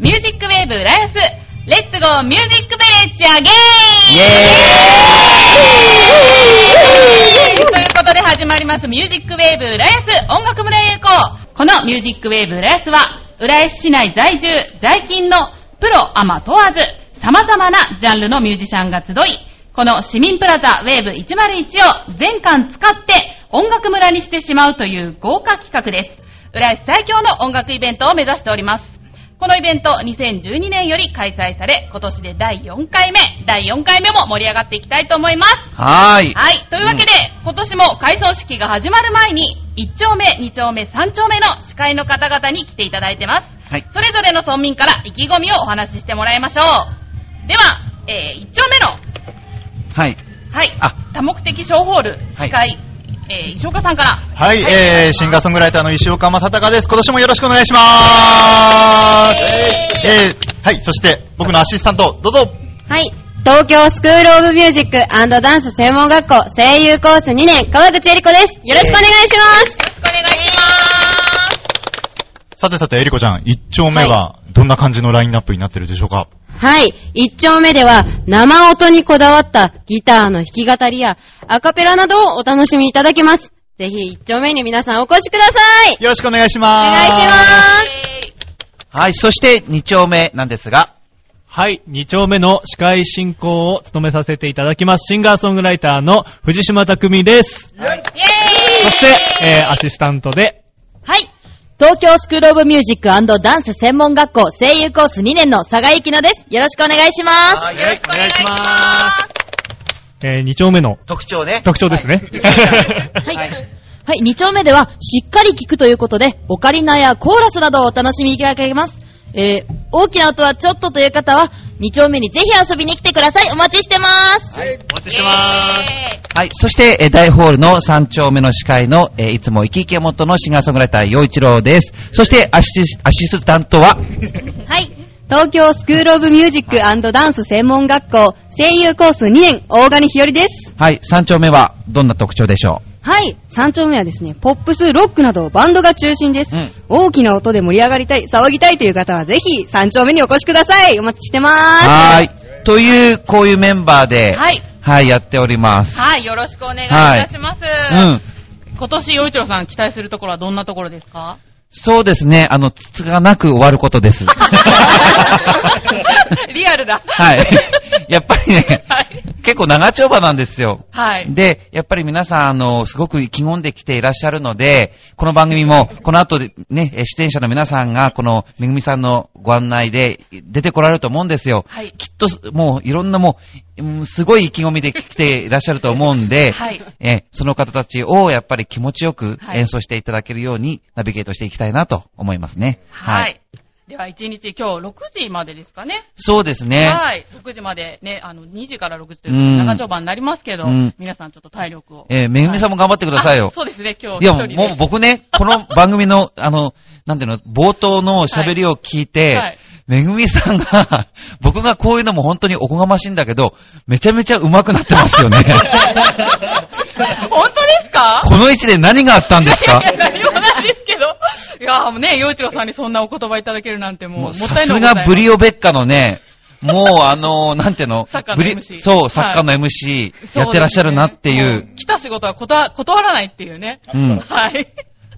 ミュージックウェーブ浦安、レッツゴーミュージックベレッジアゲイインということで始まります。ミュージックウェーブ浦安音楽村へ行こう。このミュージックウェーブ浦安は、浦安市内在住、在勤のプロ、アマ問わず、様々なジャンルのミュージシャンが集い、この市民プラザウェーブ101を全館使って音楽村にしてしまうという豪華企画です。浦安最強の音楽イベントを目指しております。このイベント2012年より開催され、今年で第4回目、第4回目も盛り上がっていきたいと思います。はーい。はい。というわけで、今年も改装式が始まる前に、1丁目、2丁目、3丁目の司会の方々に来ていただいてます。はい。それぞれの村民から意気込みをお話ししてもらいましょう。では、えー、1丁目の、はい。はい、あ多目的小ホール、司会、えー、石岡さんから。はい、はいえー、シンガーソングライターの石岡正隆です。今年もよろしくお願いしまーす。えー、はい、そして僕のアシスタント、どうぞ。はい。東京スクールオブミュージックダンス専門学校声優コース2年川口恵里子です。よろしくお願いします。よろしくお願いします。さてさて、エリコちゃん、1丁目はどんな感じのラインナップになってるでしょうか？はい。一丁目では生音にこだわったギターの弾き語りやアカペラなどをお楽しみいただけます。ぜひ一丁目に皆さんお越しください。よろしくお願いしおまーす。願いします。はい。そして、2丁目なんですが、はい、2丁目の司会進行を務めさせていただきます、シンガーソングライターの藤島匠です。イェーイそして、えー、アシスタントで、はい。東京スクールオブミュージックダンス専門学校声優コース2年の佐賀ゆきのです。よろしくお願いします。よろしくお願いします。えー、2丁目の特徴ね。特徴ですね。はい。はい、2丁目では、しっかり聞くということで、オカリナやコーラスなどをお楽しみいただけます。えー、大きな音はちょっとという方は、2丁目にぜひ遊びに来てください。お待ちしてます。お待ちしてまーす。はい。そして、えー大ホールの3丁目の司会の、えーいつも生き生きをもとのシンガーソングライター、陽一郎です。そして、アシスアシスタントは、はい。東京スクールオブミュージックダンス専門学校声優コース2年大金日和です。はい。3丁目は、どんな特徴でしょはい。3丁目はですね、ポップス、ロックなどバンドが中心です。うん大きな音で盛り上がりたい、騒ぎたいという方はぜひ3丁目にお越しください。お待ちしてまうーす。はーい。という、こういうメンバーで、はい。はい、やっております。はい、よろしくお願いいたします。うん。今年、洋一郎さん期待するところはどんなところですか？そうですね。あの、つつがなく終わることです。リアルだ。はい。やっぱりね、はい。結構長丁場なんですよ。はい。で、やっぱり皆さん、あの、すごく意気込んできていらっしゃるので、この番組も、この後でね、え出演者の皆さんが、この、めぐみさんのご案内で出てこられると思うんですよ。はい。きっと、もう、いろんなもう、うんすごい意気込みで来ていらっしゃると思うんで、はい。えその方たちをやっぱり気持ちよくはい演奏していただけるようにナビゲートしていきたいなと思いますね。はい。では、1日、今日6時までですかね。そうですね。はい。6時までね、あの、2時から6時といううん長丁場になりますけど、うん皆さんちょっと体力を。えーめぐみさんも頑張ってくださいよあ。そうですね、今いや、日一人で。もう僕ね、この 番組の、あの、なんていうの、冒頭の喋りを聞いて、はいめぐみさんが、僕がこういうのも本当におこがましいんだけど、めちゃめちゃ上手くなってますよね。本当ですか？この位置で何があったんですか？いやいや、何もないですけど。いや、もうね、洋一郎さんにそんなお言葉いただけるなんてもう、もっさたいないすがブリオベッカのね、もうあの、なんていうの？サッカーのブリ MC そう、サッカーの MC やってらっしゃるなっていそですねう。も来た仕事は断断らないっていうね。うん。はい。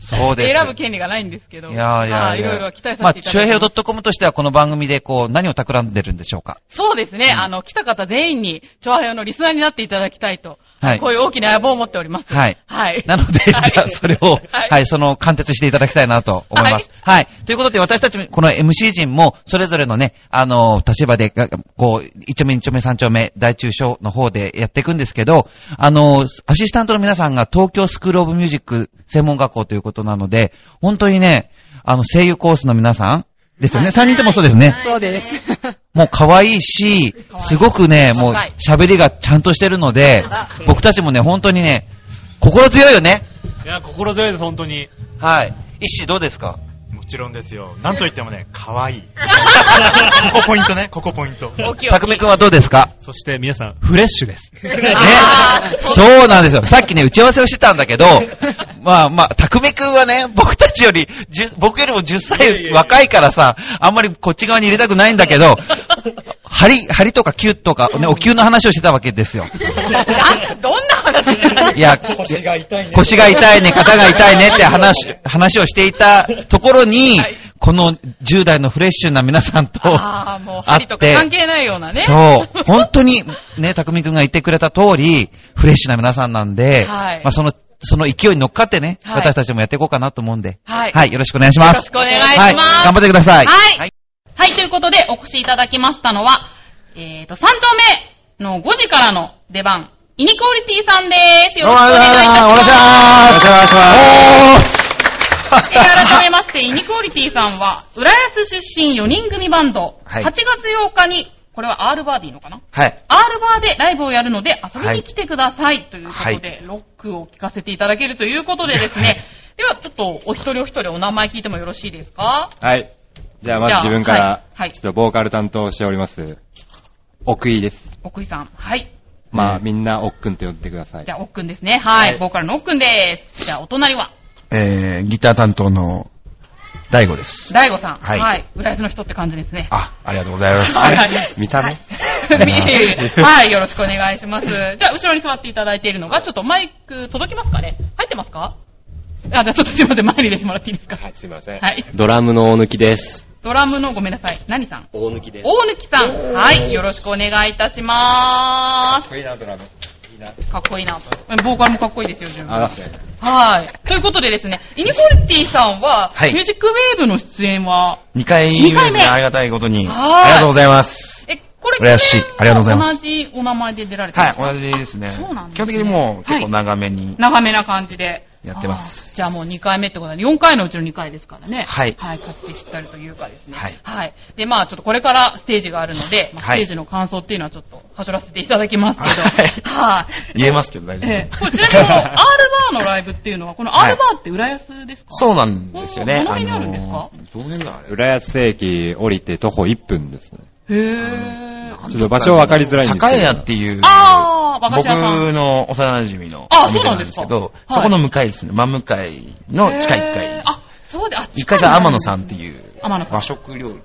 そうです。選ぶ権利がないんですけど。いやーいやはいろいろ期待さまあ、せていただいてちょいへい .com としてはこの番組でこう、何を企んでるんでしょうかそうですね。あの、来た方全員に、チョアヘヨのリスナーになっていただきたいと。はいこういう大きな野望を持っております。はいはい。なので、じはいゃあ、それを、はいはい、その、貫徹していただきたいなと思います。はい。ということで、私たち、この MC 陣も、それぞれのね、あの、立場で、がこう、一丁目、二丁目、三丁目、大中小の方でやっていくんですけど、あの、アシスタントの皆さんが東京スクールオブミュージック専門学校ということなので、本当にね、あの、声優コースの皆さんですよね。三人ともそうですね。そうです。もう可愛いし、すごくね、もう喋りがちゃんとしてるので、僕たちもね、本当にね、心強いよね。いや、心強いです、本当に。はい。一子どうですか？もちろんですよ。なんといってもね、可愛い。ここポイントね、ここポイント。たくみくんはどうですか？そして皆さん、フレッシュです。ね。そうなんですよ。さっきね、打ち合わせをしてたんだけど、まあまあ、たくみくんはね、僕たちより、10僕よりも10歳若いからさ、あんまりこっち側に入れたくないんだけど、針、針とかキュッとか、ね、お灸の話をしてたわけですよ。あ、どんな話 いや、腰が痛いね。腰が痛いね、肩が痛いねって話、話をしていたところに、はいこの10代のフレッシュな皆さんと、ああ、もう針とか関係ないようなね。そう。本当に、ね、たくみくんが言ってくれた通り、フレッシュな皆さんなんで、はいまあその、その勢いに乗っかってね、はい私たちもやっていこうかなと思うんで、はいよろしくお願いします。よろしくお願いしますはい、頑張ってください。はいはい、ということで、お越しいただきましたのは、えーと、3丁目の5時からの出番、イニクオリティさんです。よろしくお願いいたします。お願いします。お願いします。えー改めまして、イニクオリティさんは、浦安出身4人組バンド、はい8月8日に、これは R バーでいいのかな？はい。R バーでライブをやるので遊びに来てくださいということで、はロックを聴かせていただけるということでですね、ではちょっとお一人お一人お名前聞いてもよろしいですか？はい。じゃあまず自分から、はいはいちょっとボーカル担当しております、奥井です。奥井さん。はい。まあ、みんな奥くんと呼んでくださいじ。ゃあ、奥くんですね。はい。はいボーカルの奥くんです。じゃあ、お隣は、えー、ギター担当の大悟です。大悟さん。はいはい。浦安の人って感じですね。あ、ありがとうございます。はい 見た目？はい はい、よろしくお願いします。じゃあ、後ろに座っていただいているのが、ちょっとマイク届きますかね？入ってますか？あ、じゃあちょっとすいません、前に出てもらっていいですか？はい、すいません。はい。ドラムの大抜です。ドラムのごめんなさい。何さん？大抜です。大貫さん。はい。よろしくお願いいたしまーす。いいな、ドラム。かっこいいなと。ボーカルもかっこいいですよ、自分。あ、はい。ということでですね、イニコリティさんは、はいミュージックウェーブの出演は、2回目二回目ですね、ありがたいことに。はいありがとうございます。え、これ、浦安市ありがとうございます同じお名前で出られてるはい、同じですね。そうなんですね基本的にもう結構長めに。長めな感じで。やってますじゃあもう2回目ってことで、4回のうちの2回ですからね。はいはい、かつて知ったるというかですね。はいはい。で、まあちょっとこれからステージがあるので、まあ、スはいテージの感想っていうのはちょっと、はしょらせていただきますけど。はいはい。言えますけど大丈夫ええです。これちなみにこの R バーのライブっていうのは、この R バーって浦安ですか？そうなんですよね。どの辺にあるんですか？あのーどの辺だ浦安駅降りて徒歩1分ですね。へぇー。ちょっと場所分かりづらいんですけど。栄屋っていう、あ僕。の幼馴染のあお店なんですけど、そこの向かいですね。真向かいの地下1階あ、そうで、あ、1階が天野さんっていう天野さん和食料理。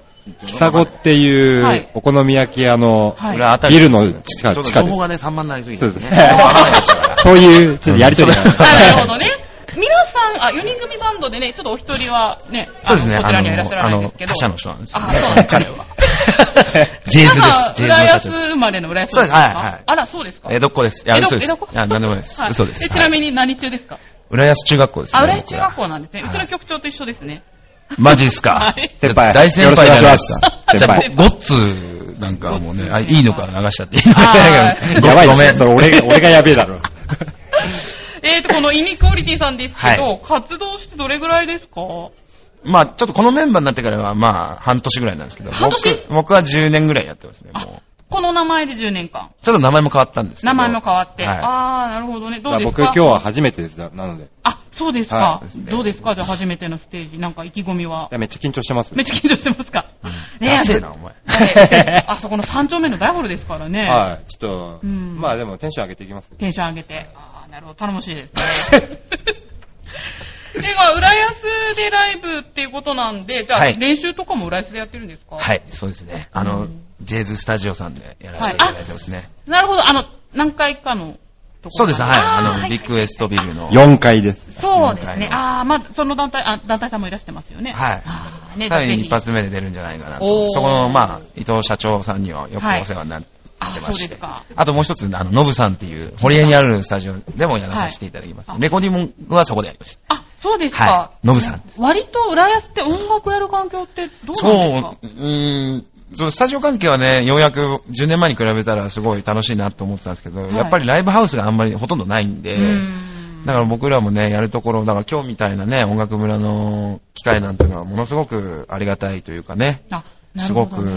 久子っていはいうお好み焼き屋のはい裏あたりビルの地下ちょっと地下です情報がね、散漫になりすぎてそうですね そういう、ちょっとやりとりが。あ、なるほどね。皆さん、あ、4人組バンドでね、ちょっとお一人はね、そうですね。こちらにはいらっしゃらないんですけど。あの、他社の人なんですよあ、そうなんです彼は。ジェイズです。ジェイズ浦安。生まれの浦安そうですはいはいあら、そうですか？江戸っ子です。いや、江戸嘘です。江戸っ子？いや、なんでもないですは。い嘘です。えちなみに何中ですか？浦安中学校ですね。あ、浦安中学校なんですね。はいうちの局長と一緒ですね。マジっすか？はい先輩大先輩じゃないですか。じゃあ、ゴッツなんかもうね、あ、いいのか流しちゃっていいあーごやばいごめん。それ俺、俺がやべえだろ。えーと、このイニクオリティさんですけど、は活動してどれぐらいですか？まあちょっとこのメンバーになってからは、まあ半年ぐらいなんですけど、半年？僕僕は10年ぐらいやってますね、もあう。、この名前で10年間？ちょっと名前も変わったんですけど。名前も変わって？はいあー、なるほどね。どうです僕か今日は初めてです。なので。いあ、そうですか？は。どうですか？じゃあ初めてのステージ。なんか意気込みは？やめっちゃ緊張してます。めっちゃ緊張してますか？ねダセえな、お前。はいあそこの3丁目の大ホールですからね。はい。ちょっと、うんまあでもテンション上げていきます。テンション上げて。ああ、なるほど。頼もしいですね。では、浦安でライブっていうことなんで、じゃあ、はい練習とかも浦安でやってるんですか？はい、そうですね。あの、ジェイズスタジオさんでやらせていただいてますね。なるほど。あの、何回かのところそうです、はい。あの、はいビッグウエストビルの。4階です。そうですね。ああ、まあ、その団体、あ、団体さんもいらしてますよね。はいあーね、多分一発目で出るんじゃないかなおーと。そこの、まあ、伊藤社長さんにはよくお世話になってあましてそうですか。あともう一つ、あの、ノブさんっていう、堀江にあるスタジオでもやらさせていただきます。はいレコーディングはそこでやりました。あ、そうですか。はいノブさん割と浦安って音楽やる環境ってどうそう、なんですか？うーん、そのスタジオ関係はね、ようやく10年前に比べたらすごい楽しいなと思ってたんですけど、はいやっぱりライブハウスがあんまりほとんどないんで、んだから僕らもね、やるところ、だから今日みたいなね、音楽村の機会なんていうのはものすごくありがたいというかね、あ、なすご。く、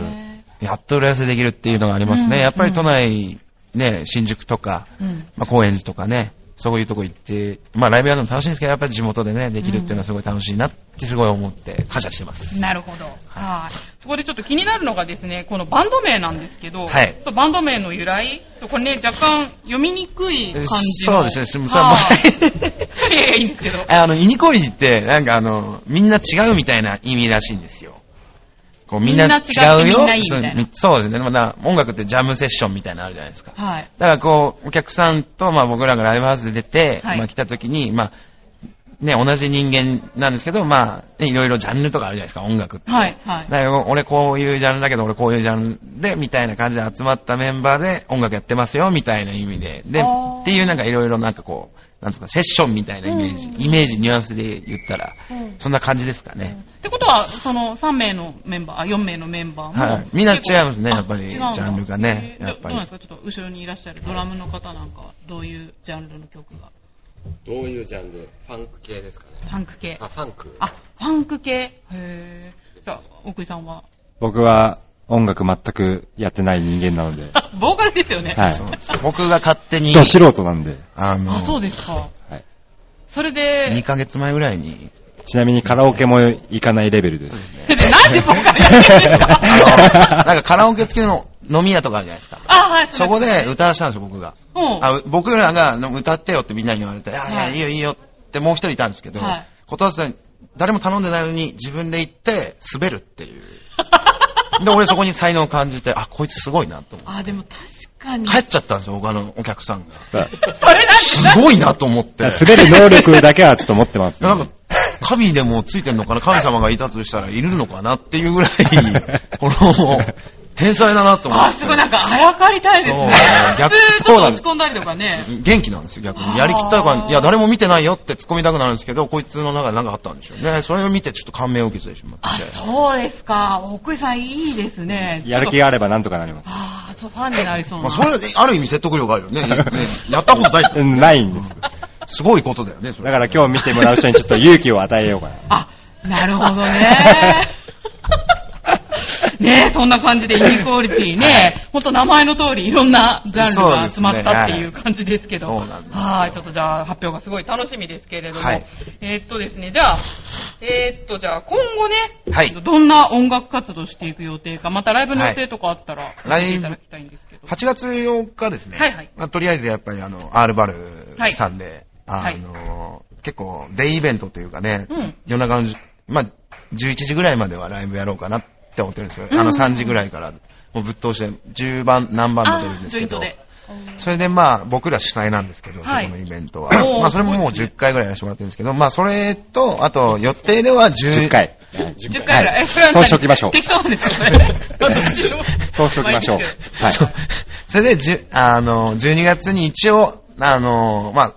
やっと浦安でできるっていうのがありますね。うんやっぱり都内、ね、新宿とか、うん。まあ、高円寺とかね、そういうとこ行って、まあライブやるのも楽しいんですけど、やっぱり地元でね、できるっていうのはすごい楽しいなってすごい思って感謝してます。なるほど。はい。そこでちょっと気になるのがですね、このバンド名なんですけど、はいちょっとバンド名の由来、これね、若干読みにくい感じの。そうですね、それはもはい いや いや、いいんですけど。あの、イニコリって、なんかあの、みんな違うみたいな意味らしいんですよ。こうみんな違うよ。そうですね。まだ音楽ってジャムセッションみたいなのあるじゃないですか。はい。だからこう、お客さんと、まあ僕らがライブハウスで出て、はいまあ来た時に、まあ、ね、同じ人間なんですけど、まあ、ねいろいろジャンルとかあるじゃないですか、音楽って。はい、はい。だから俺こういうジャンルだけど、俺こういうジャンルで、みたいな感じで集まったメンバーで音楽やってますよ、みたいな意味で。で、っていうなんかいろいろなんかこう、なんですか、セッションみたいなイメージ、イメージ、ニュアンスで言ったら、そんな感じですかね。ってことは、その3名のメンバー、あ、4名のメンバーも。はいみんな違いますねやっぱりジャンルがねえーやっぱりどどうなんですか？ちょっと後ろにいらっしゃるドラムの方なんかは、どういうジャンルの曲が？どういうジャンル？ファンク系ですかね。ファンク系。あ、ファンク。あ、ファンク系？へー。じゃあ、奥井さんは？僕は音楽全くやってない人間なので、ボーカルですよね。はいそうです僕が勝手に、ど素人なんで、あの、あ、そうですか。はいそれで、2ヶ月前ぐらいに、ちなみにカラオケも行かないレベルです。なんでボーカルやってるんですか？あの、なんかカラオケ付きの飲み屋とかあるじゃないですか。あ、はい。そこで歌わしたんですよ、僕が。うん。あ僕らが歌ってよってみんなに言われて、いやいや、はいいいよいいよってもう一人いたんですけど、はい断ってた誰も頼んでないのに自分で行って滑るっていう。で、俺そこに才能を感じて、あ、こいつすごいなと思って。あ、でも確かに。帰っちゃったんですよ、他のお客さんが。それなんですごいなと思って。滑る能力だけはちょっと持ってます、なんか、神でもついてんのかな神様がいたとしたらいるのかなっていうぐらい、この、天才だなと思って。あ、すごいなんか、あやかりたいですね。そう逆普通ちょっと落ち込んだりとかね。元気なんですよ、逆に。やりきったから、いや、誰も見てないよって突っ込みたくなるんですけど、こいつの中で何かあったんでしょうね。それを見てちょっと感銘を受けてしまあ、って。そうですか。奥井さんいいですね。やる気があればなんとかなります。ああ、ちょっとファンになりそうな。まあ、それはある意味説得力あるよね。ねやったことないっないんです。すごいことだよね、それ。だから今日見てもらう人にちょっと勇気を与えようかな。あ、なるほどね。ねえ、そんな感じでイニクオリティね、ほんと名前の通りいろんなジャンルが集まったっていう感じですけど。そうなんですはい、ちょっとじゃあ発表がすごい楽しみですけれども。はい。えーっとですね、じゃあ、えーっと、じゃあ今後ね、はい。どんな音楽活動していく予定か、またライブの予定とかあったら、教はい。えていただきたいんですけど。8月8日ですね。はいはい。まあ、とりあえずやっぱりあの、アールバルさんで、はい。あの、結構デイイベントというかね、うん。夜中のじ、まあ、11時ぐらいまではライブやろうかなって思ってるんですよ。うんあの3時ぐらいから、もうぶっ通して10番、何番も出るんですけど。それでまあ、僕ら主催なんですけど、はいそこのイベントは。まあ、それももう10回ぐらいやらせてもらってるんですけど、まあ、それと、あと、予定では10 10。回。10回ぐらい。え、それはそうしておきましょう適当です。そうしておきましょう。はい。それで、あの、12月に一応、あの、まあ、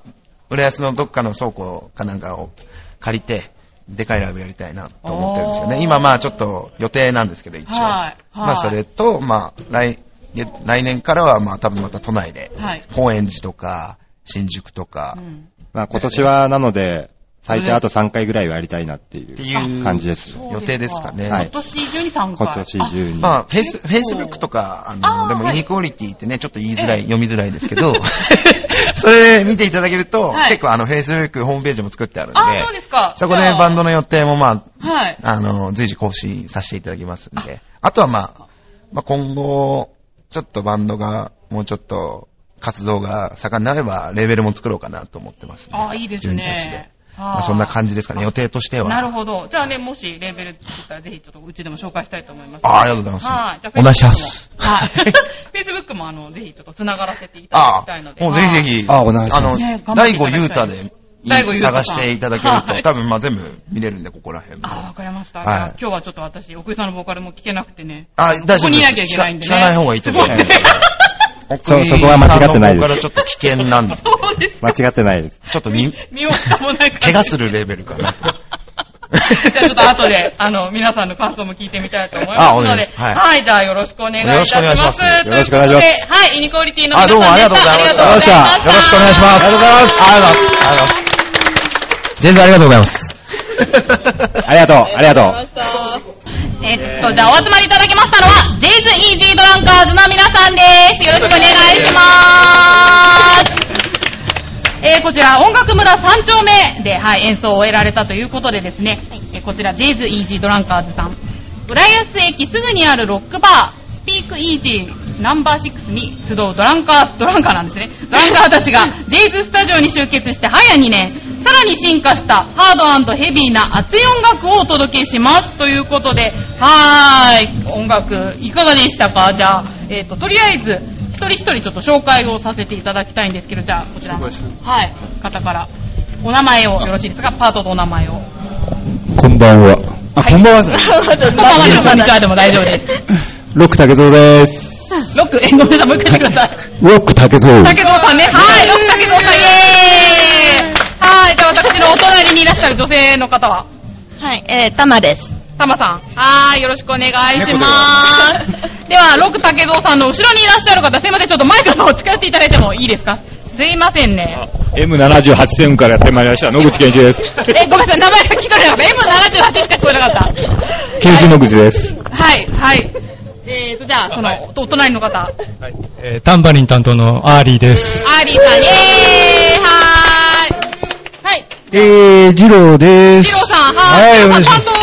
浦安のどっかの倉庫かなんかを借りて、でかいライブやりたいなと思ってるんですよね。今まあちょっと予定なんですけど、一応。はいはいまあそれと、まあ来、来年からはまあ多分また都内で、はい。高円寺とか、新宿とかう、んまあ今年はなので、最低あと3回ぐらいはやりたいなっていってういう感じです。予定ですかね。はい今年中に3回。今年中に。まあ、フェイス、フェイスブックとか、あの、でもイニクオリティってね、ちょっと言いづらい、読みづらいですけど、それで見ていただけると、はい結構あの、フェイスブックホームページも作ってあるんで、あ、そうですか。そこでバンドの予定もまあ、はい。あの、随時更新させていただきますんで、あとはまあ、まあ今後、ちょっとバンドがもうちょっと活動が盛んになれば、レベルも作ろうかなと思ってます、あ、いいですね。まあそんな感じですかね、予定としては。なるほど。じゃあね、もしレーベル作ったらぜひちょっとうちでも紹介したいと思います。あありがとうございますはい。じゃあ、お願いします。はい。Facebook もあの、ぜひちょっと繋がらせていただあきたいので。もうぜひぜひ、あお願いしますあのね頑張っていただきたい第5ユータで探していただけると、はい多分まあ全部見れるんで、ここら辺も。あ、わかりました。はい今日はちょっと私、奥井さんのボーカルも聞けなくてね。あ、大丈夫です。ここにいなきゃいけないんでね聞かない方がいいと思いねそうそこは間違ってないですからちょっと危険なんで。間違ってないです。ちょっと見、身もない感じ怪我するレベルかな。じゃあちょっと後で、あの、皆さんの感想も聞いてみたいと思いますあおので、願いしますは、はいいじゃあよろしくお願いいたします。よろしくお願いしますよろしくお願いしますはい、イニクオリティの皆さんあ、どうもありがとうございました。ありがとうございました。よろしくお願いします。ありがとうございます。ありがとうございます。ありがとうございます。全然ありがとうございます。ありがとう、ありがとう。えっと、じゃあお集まりいただきましたのは、ジェイズイージードランカーズの皆さんです。よろしくお願いしまーす。えー、こちら音楽村3丁目で、はい、演奏を終えられたということでですね、えこちらジェイズイージードランカーズさん、浦安駅すぐにあるロックバー、ピークイージーナンバー6に集うドランカー、ドランカーなんですね。ドランカーたちがジェイズスタジオに集結して早2年、さらに進化したハードヘビーな熱い音楽をお届けします。ということで、はーい、音楽いかがでしたか？じゃあ、えっ、と、とりあえず、一人一人ちょっと紹介をさせていただきたいんですけど、じゃあ、こちらの、はい、方から、お名前をよろしいですか？パートとお名前を。こんばんは。あ、こんばんは。こんばんはでも、こんにちはでも大丈夫です。ロック竹蔵です。ロック、え、ごめんなさい、もう一回言ってください。ロック竹蔵。竹蔵さんね。はい、ロック竹蔵さん、イェーイはい、じゃあ私のお隣にいらっしゃる女性の方は？はい、えー、たまです。たまさん。はーい、よろしくお願いします。では、ロック竹蔵さんの後ろにいらっしゃる方、すいません、ちょっとマイクの方近寄っていただいてもいいですか？すいませんね。M78 線からやってまいりました、野口健一です。え、ごめんなさい、名前が聞こえなかった。M78 しか聞こえなかった。健一野口です。はい、はい。えーと、じゃあ、その、お隣の方。えータンバリン担当のアーリーです。アーリーさん、イェーイはーい。はい。えー、ジローでジローさん、はい。はい、お願いし担ます。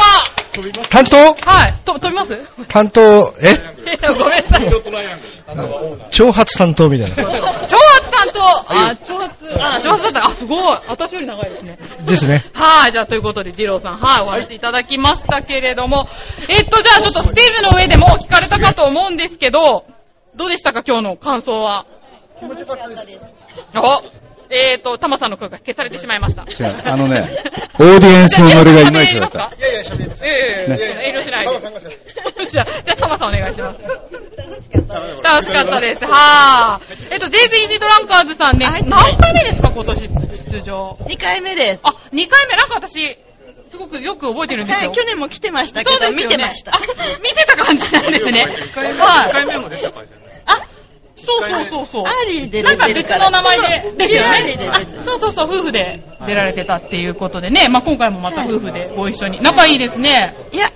担当？はい。と、飛びます？担当、え？ごめんなさい。挑発担当みたいな。挑発担当あ、挑発、あ、挑発だった。あ、すごい。私より長いですね。ですね。はい。じゃあ、ということで、二郎さん、はい、お話いただきましたけれども、えっと、じゃあ、ちょっとステージの上でも聞かれたかと思うんですけど、どうでしたか、今日の感想は。気持ちよかったです。おえっと、タマさんの声が消されてしまいました。違うあのね、オーディエンスのノリがいまいちだった。いやいや、喋ります。いやいやいや、遠慮しないで。じゃあ、じゃあ、タマさんお願いします。楽しかったです。はー。えっと、ジェイズイージードランカーズさんね、何回目ですか、今年出場？2回目です。あ、2回目、なんか私、すごくよく覚えてるんですよ。はい、去年も来てましたけど、ね見てました。あ見てた感じなんですね。はい。回目も出た感じあ、そうそうそうそう。アーリーでなんか別出てるからの名前で、ですよねそうそうそう、夫婦で出られてたっていうことでね、まあ今回もまた夫婦でご一緒に。仲いいですね。いや、い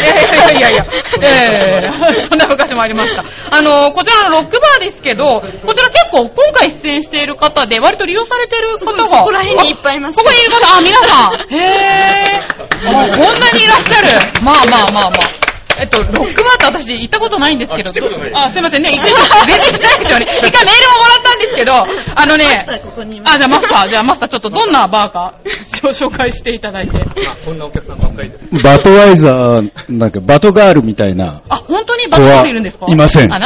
やいやいやいや、ええそんな昔もありました。あの、こちらのロックバーですけど、こちら結構今回出演している方で割と利用されてる方が。そこら辺にいっぱいいますここにいる方、あ、皆さん。へぇー。あこんなにいらっしゃる。まあまあまあまあ。えっと、ロックバーって私行ったことないんですけど、あ、すいませんね、一回、全然行ってないですよね。一回 メールももらったんですけど、あのね、あ、じゃあマスター、じゃあマスターちょっとどんなバーか 紹介していただいて。こんなお客さんばっかりです。バトワイザー、なんかバトガールみたいな、あ、本当にバトガールいるんですか？いません。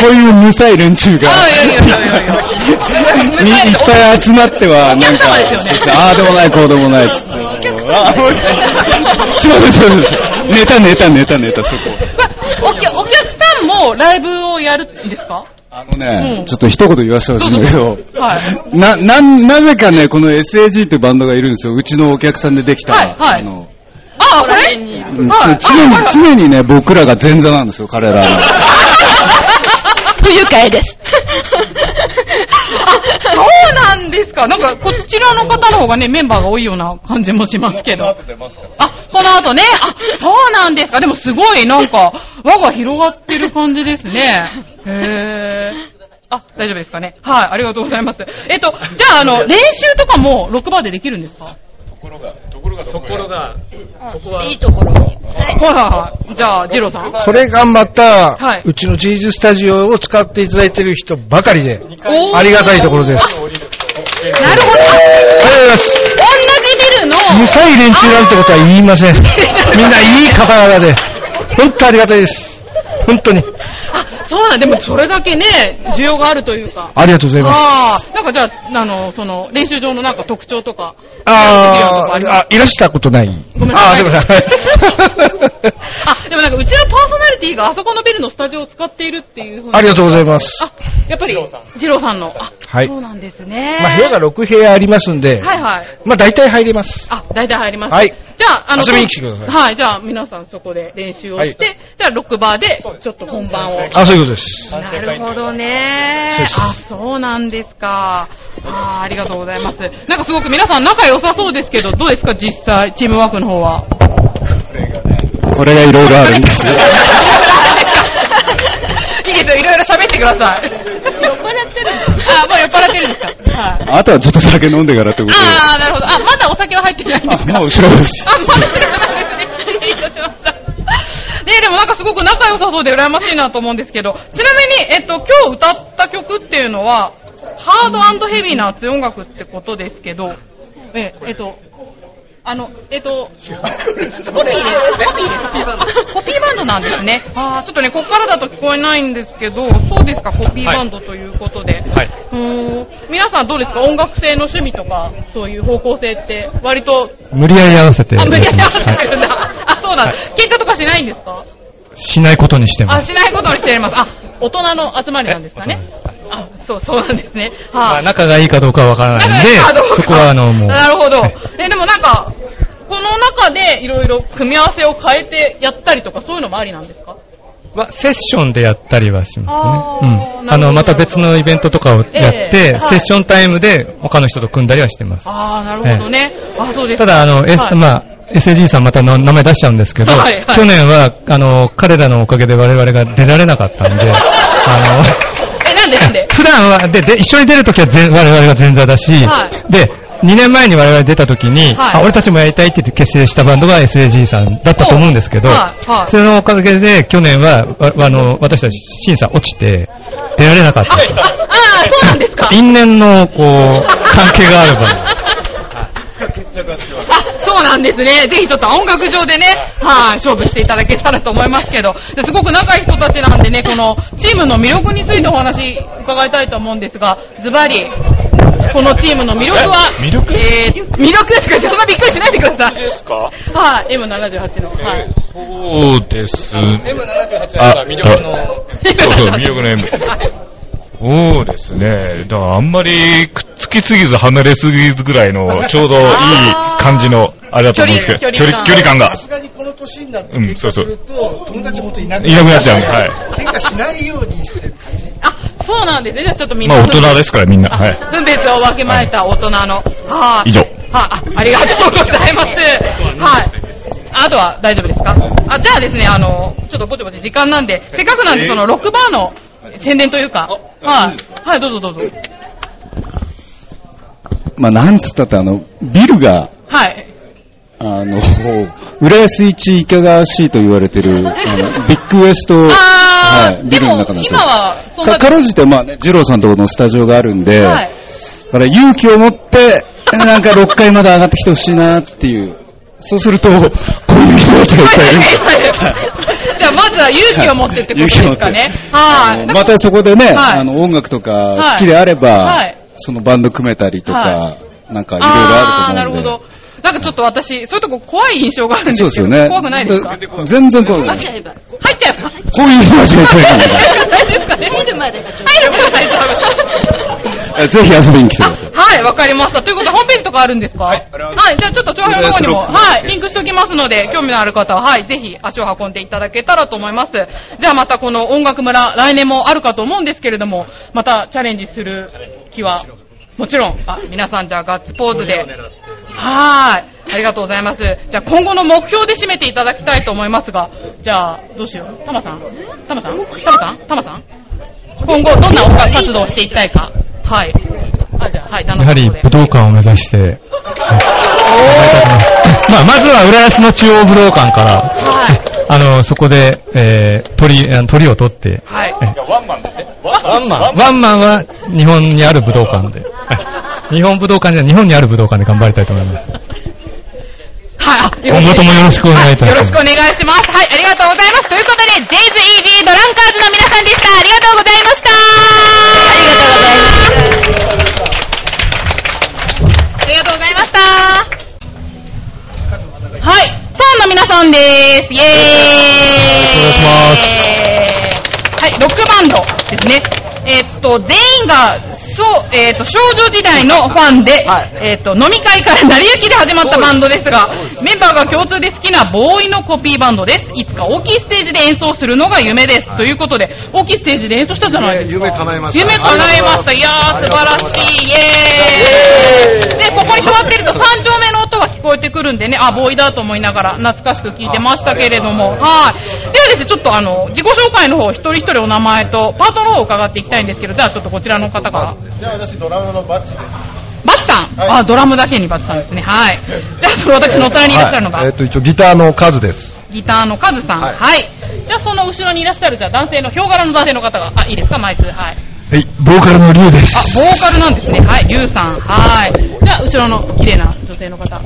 こういうむさい連中が、あいっぱい集まっては、なんか、ああでもない、こうでもない、つって。あもうすいません、すいません。ネタ、ネタ、ネタ、ネタ、そこ。お客さんもライブをやるんですか？あのね、うんちょっと一言言わせてほしいんだけど、はい。な、な、なぜかね、この SAG ってバンドがいるんですよ。うちのお客さんでできた。はいはいあの、あ、これ？うんはいつ常に、常にね、僕らが前座なんですよ、彼らの。不愉快です。あ、そうなんですか。なんか、こちらの方の方がね、メンバーが多いような感じもしますけど。あ、この後ね。あ、そうなんですか。でもすごい、なんか、輪が広がってる感じですね。へー。あ、大丈夫ですかね。はい、ありがとうございます。えっと、じゃあ、あの、練習とかも6バーでできるんですか？ところが、ところが、ここは、いいところに。はいはいはい。じゃあ、ジローさん。これ頑張った、はいうちのチーズスタジオを使っていただいている人ばかりで、ありがたいところです。なるほど。ありがとうございます。同じビルの、むさい連中なんてことは言いません。みんないい方々で、本当ありがたいです。本当に。あ、そうなんでもそれだけね、需要があるというか。ありがとうございます。ああ、なんかじゃあ、あの、その、練習場のなんか特徴とか。あーあ、いらしたことない。ごめんなさいあーすいません。あ、でもなんかうちのパーソナリティがあそこのビルのスタジオを使っているっていうふうにありがとうございます。あ、やっぱり、ジローさんの。あ、はいそうなんですね。まあ部屋が6部屋ありますんで、はいはい。まあ大体入れます。あ、大体入ります。はいじゃあ、あの、遊びに来てくださいはい、じゃあ皆さんそこで練習をして、はいじゃあロックバーで、ちょっと本番を。あ、そういうことです。なるほどねそうですあ、そうなんですか。あーありがとうございます。なんかすごく皆さん仲良さそうですけど、どうですか実際、チームワークの方は。これがいろいろあるんですよ。いいですよ、いろいろ喋ってください。酔っ払ってるのあ、もう酔っ払ってるんですか？はい。あとはちょっと酒飲んでからってことで。あー、なるほど。あ、まだお酒は入ってないんですか？もう後ろです。あ、まだ後ろなんですね。失礼しました。ねでもなんかすごく仲良さそうで羨ましいなと思うんですけど、ちなみに、えっと、今日歌った曲っていうのは、ハードヘビーな熱い音楽ってことですけど、え、えっと、あの、えっと、コピーです。コピーですかコピーバンドなんですね。あーちょっとね、こっからだと聞こえないんですけど、そうですか、コピーバンドということで。はい。うーん皆さんどうですか？音楽性の趣味とか、そういう方向性って、割と、無理やり合わせて。あ、無理やり合わせてるんだ。あ、そうなんだ。喧嘩とかしないんですか？しないことにしてまあ、す。しないことにしてます。あ、大人の集まりなんですかね。あ、そう、そうなんですね。はい、まあ、仲がいいかどうかはわからないんで仲がいいかどうか、そこはあの、もう。なるほど。え、でもなんか、この中でいろいろ組み合わせを変えてやったりとか、そういうのもありなんですか？はセッションでやったりはしますあね。うん。あの、また別のイベントとかをやって、ええはいセッションタイムで他の人と組んだりはしてます。ああ、なるほどね。あ、そうですか。ただ、あの、S はいまあ、SAG さんまたの名前出しちゃうんですけど、はいはい。去年は、あの、彼らのおかげで我々が出られなかったんで、あの、え、なんでなんで？普段は、で、で、一緒に出るときは全我々が前座だし、はい。で、2年前に我々出たときに、はい。あ、俺たちもやりたいって言って結成したバンドが SAG さんだったと思うんですけど、はいはい。それのおかげで去年は、わあの、私たち審査落ちて、出られなかった。ああ、そうなんですか。因縁の、こう、関係があるバンド。あ、そうなんですね。ぜひちょっと音楽上でね、はい、勝負していただけたらと思いますけど、ですごく仲いい人たちなんでね、このチームの魅力についてお話伺いたいと思うんですが、ズバリ、このチームの魅力は、え魅力？えー、魅力ですかそんなびっくりしないでください。ですか？はい、M78 の。はい。そうです。M78 あ、魅力のそう魅力の M。そうですね。だからあんまりくっつきすぎず離れすぎずぐらいの ちょうどいい感じのあれだと思うんですけど、距離距離感が。さすがにこの年になってうん、そうそう。と、友達本当いなくいなっちゃうはい喧嘩しないようにしてる感じ。あ、そうなんですね。じゃあちょっとみんな。まあ大人ですからみんな。はい。分別を分けました大人の。はい。以上。はい、あ、ありがとうございます。はい。あとは大丈夫ですか？あ、じゃあですね、あの、ちょっとぼちぼち時間なんで、せっかくなんでそのロックバーの宣伝というか、はい。はい、どうぞどうぞ。まあ、なんつったってあの、ビルが、はい。あの、浦安一いかがわしいと言われてる、あの、ビッグウエスト、はい、ビルの中なんですよ。今は、そんなか、かろうじて、まあね、二郎さんとこのスタジオがあるんで、はい。だから勇気を持って、なんか6階まで上がってきてほしいなっていう。そうすると、こういう人たちがいっぱいいるんですよ。じゃあまずは勇気を持ってってことですかね。はい。またそこでね、はいあの、音楽とか好きであれば、はいそのバンド組めたりとか、はなんかいろいろあると思うんで。るほど。なんかちょっと私、そういうとこ怖い印象があるんですけど、そうですよね。怖くないですか？だ全然怖くない。入っちゃえば。入っちゃえば。こういう人たちがいっぱいいるんで入るまでがちょっと。入るまでが大丈夫。ぜひ遊びに来てください。はい、わかりました。ということで、ホームページとかあるんですか？はい、じゃあちょっと長編の方にも、はい、リンクしておきますので、興味のある方は、はい、ぜひ足を運んでいただけたらと思います。じゃあまたこの音楽村、来年もあるかと思うんですけれども、またチャレンジする気は、もちろん、あ、皆さんじゃあガッツポーズで、はーい。ありがとうございます。じゃあ今後の目標で締めていただきたいと思いますが、じゃあ、どうしよう。タマさん。タマさん？タマさん？タマさん今後どんな音楽活動をしていきたいか。はい。あ、じゃあ、はい、やはり武道館を目指して、まあ、まずは浦安の中央武道館から、あの、そこで、えー、鳥、鳥を取って、はい。ワンマンですね。ワンマン。ワンマンは日本にある武道館で、日本武道館じゃ日本にある武道館で頑張りたいと思います。はい。今後ともよろしくお願いいたしますよろしくお願いします。はい、ありがとうございます。ということで、ジェイズ EB ドランカーズの皆さんでした。ありがとうございました。ありがとうございます。ありがとうございました。はい、ソーンの皆さんです。イェーイ。はい、ロックバンドですね。えーっと、全員が、そう、えーっと、少女時代のファンで、えーっと、飲み会から成り行きで始まったバンドですが、メンバーが共通で好きなボーイのコピーバンドです。いつか大きいステージで演奏するのが夢です。ということで、大きいステージで演奏したじゃないですか。夢叶いました。夢叶いました。いやー、素晴らしい。イエーイ。で、ここに座ってると3丁目の音は聞こえてくるんでね、あ、ボーイだと思いながら懐かしく聞いてましたけれども、はい。ではですね、ちょっとあの、自己紹介の方、一人一人お名前と、パートの方を伺っていきたいんですけど、じゃあちょっとこちらの方から。じゃあ私ドラムのバッチです。バツさん、あ、ドラムだけにバツさんですね。はい。じゃあ、その私のお隣にいらっしゃるのが、はいえっと、一応ギターの数です。ギターのカズさん。は。はいいじゃあ、その後ろにいらっしゃる、じゃあ男性の、ヒョウ柄の男性の方が、あ、いいですか、マイク。はい。はい、ボーカルのリュウであ、す。ボーカルなんですね。はい、リュウさん。はい。じゃあ、後ろの綺麗な女性の方。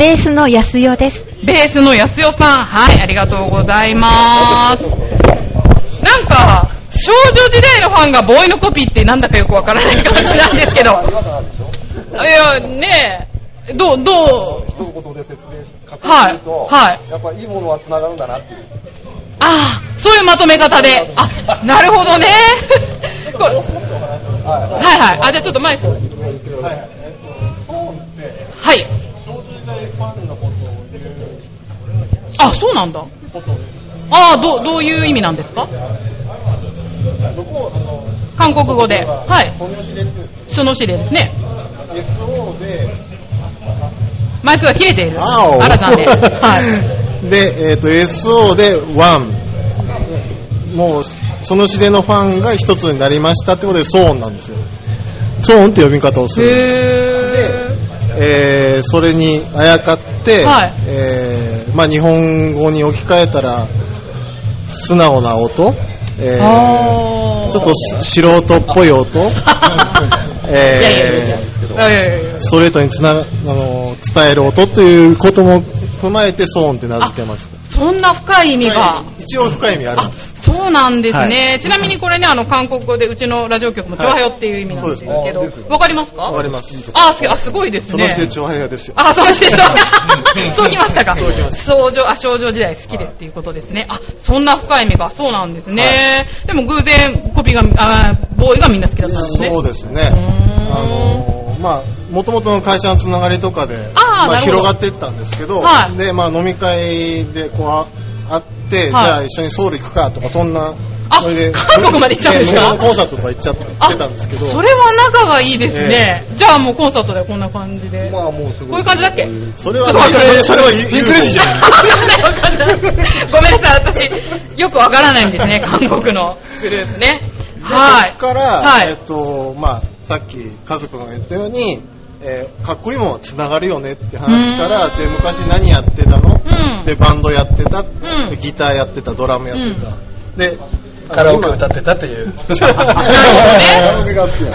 ベースの安代です。ベースの安代さん。はい、ありがとうございます。なんか、少女時代のファンがボーイのコピーってなんだかよくわからない感じなんですけど。いや、ねえ、どう、どう、そういうことで説明し、確はい認すると、はいやっぱいいものは繋がるんだなっていう。ああ、そういうまとめ方で。あ、なるほどね。はいはい。あ、じゃあちょっとマイク。はい。あ、そうなんだ。ああ、どう、どういう意味なんですか？韓国語で。はい。その指令ですね。マイクが切れている。あら残念。はい。で、えっ、と、SO で1。もう、その指定のファンが一つになりましたってことで、ソーンなんですよ。ソーンって呼び方をするんです。えー、それにあやかって、はい。えー、まあ日本語に置き換えたら、素直な音、えー、ちょっとし素人っぽい音、えー、ストレートにつな、あの、伝える音ということも踏まえて、ソーンって名付けました。そんな深い意味が。一応深い意味あるんです。そうなんですね。はちなみにこれね、あの、韓国語でうちのラジオ局も、チョアヘヨっていう意味なんですけど、わかりますか？わかります。あ、すあすごいですね。その成長早ですよ。あ、そうです。そうきましたか？少女、あ、少女時代好きですっていうことですね。あ、そんな深い意味が、そうなんですね。でも偶然、コピーが、あ、ボーイがみんな好きだったんですね。そうですね。あのーまあ、もともとの会社のつながりとかで、まあ、あーなるほど広がっていったんですけど、はいで、まあ、飲み会でこうあ会って、じゃあ一緒にソウル行くかとか、そんな、それで、韓国まで行っちゃうんですか？コンサートとか行っちゃってたんですけど、それは仲がいいですね。じゃあもうコンサートでこんな感じで。まあもうすごい。こういう感じだっけ？それはそれは言 う？言うとじゃん。ごめんなさい、私、よくわからないんですね、韓国のグループね。はい。そこから、はい。えっと、まあ、さっき家族が言ったように、えーかっこいいものは繋がるよねって話から、で、昔何やってたの、うん。で、バンドやってた、ん。でギターやってた、ドラムやってた。で、カラオケ歌ってたという。カラオケが好きな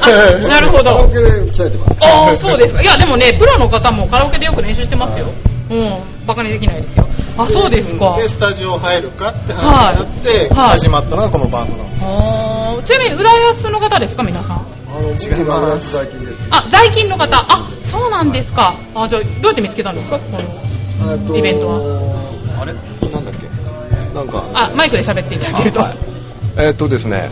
なるほどカラオケで鍛えてます。ああ、そうですか。いや、でもね、プロの方もカラオケでよく練習してますよ。うん、バカにできないですよ。あ、そうですか。で、スタジオ入るかって話になって、はい始まったのがこのバンドなんです。あーちなみに、浦安の方ですか、皆さん？違います。最近です。あ、在勤の方。あ、そうなんですか。あ、じゃあ、どうやって見つけたんですか、このイベントは。あれ？なんだっけ？なんか、あ、マイクで喋っていただけると。えーっとですね、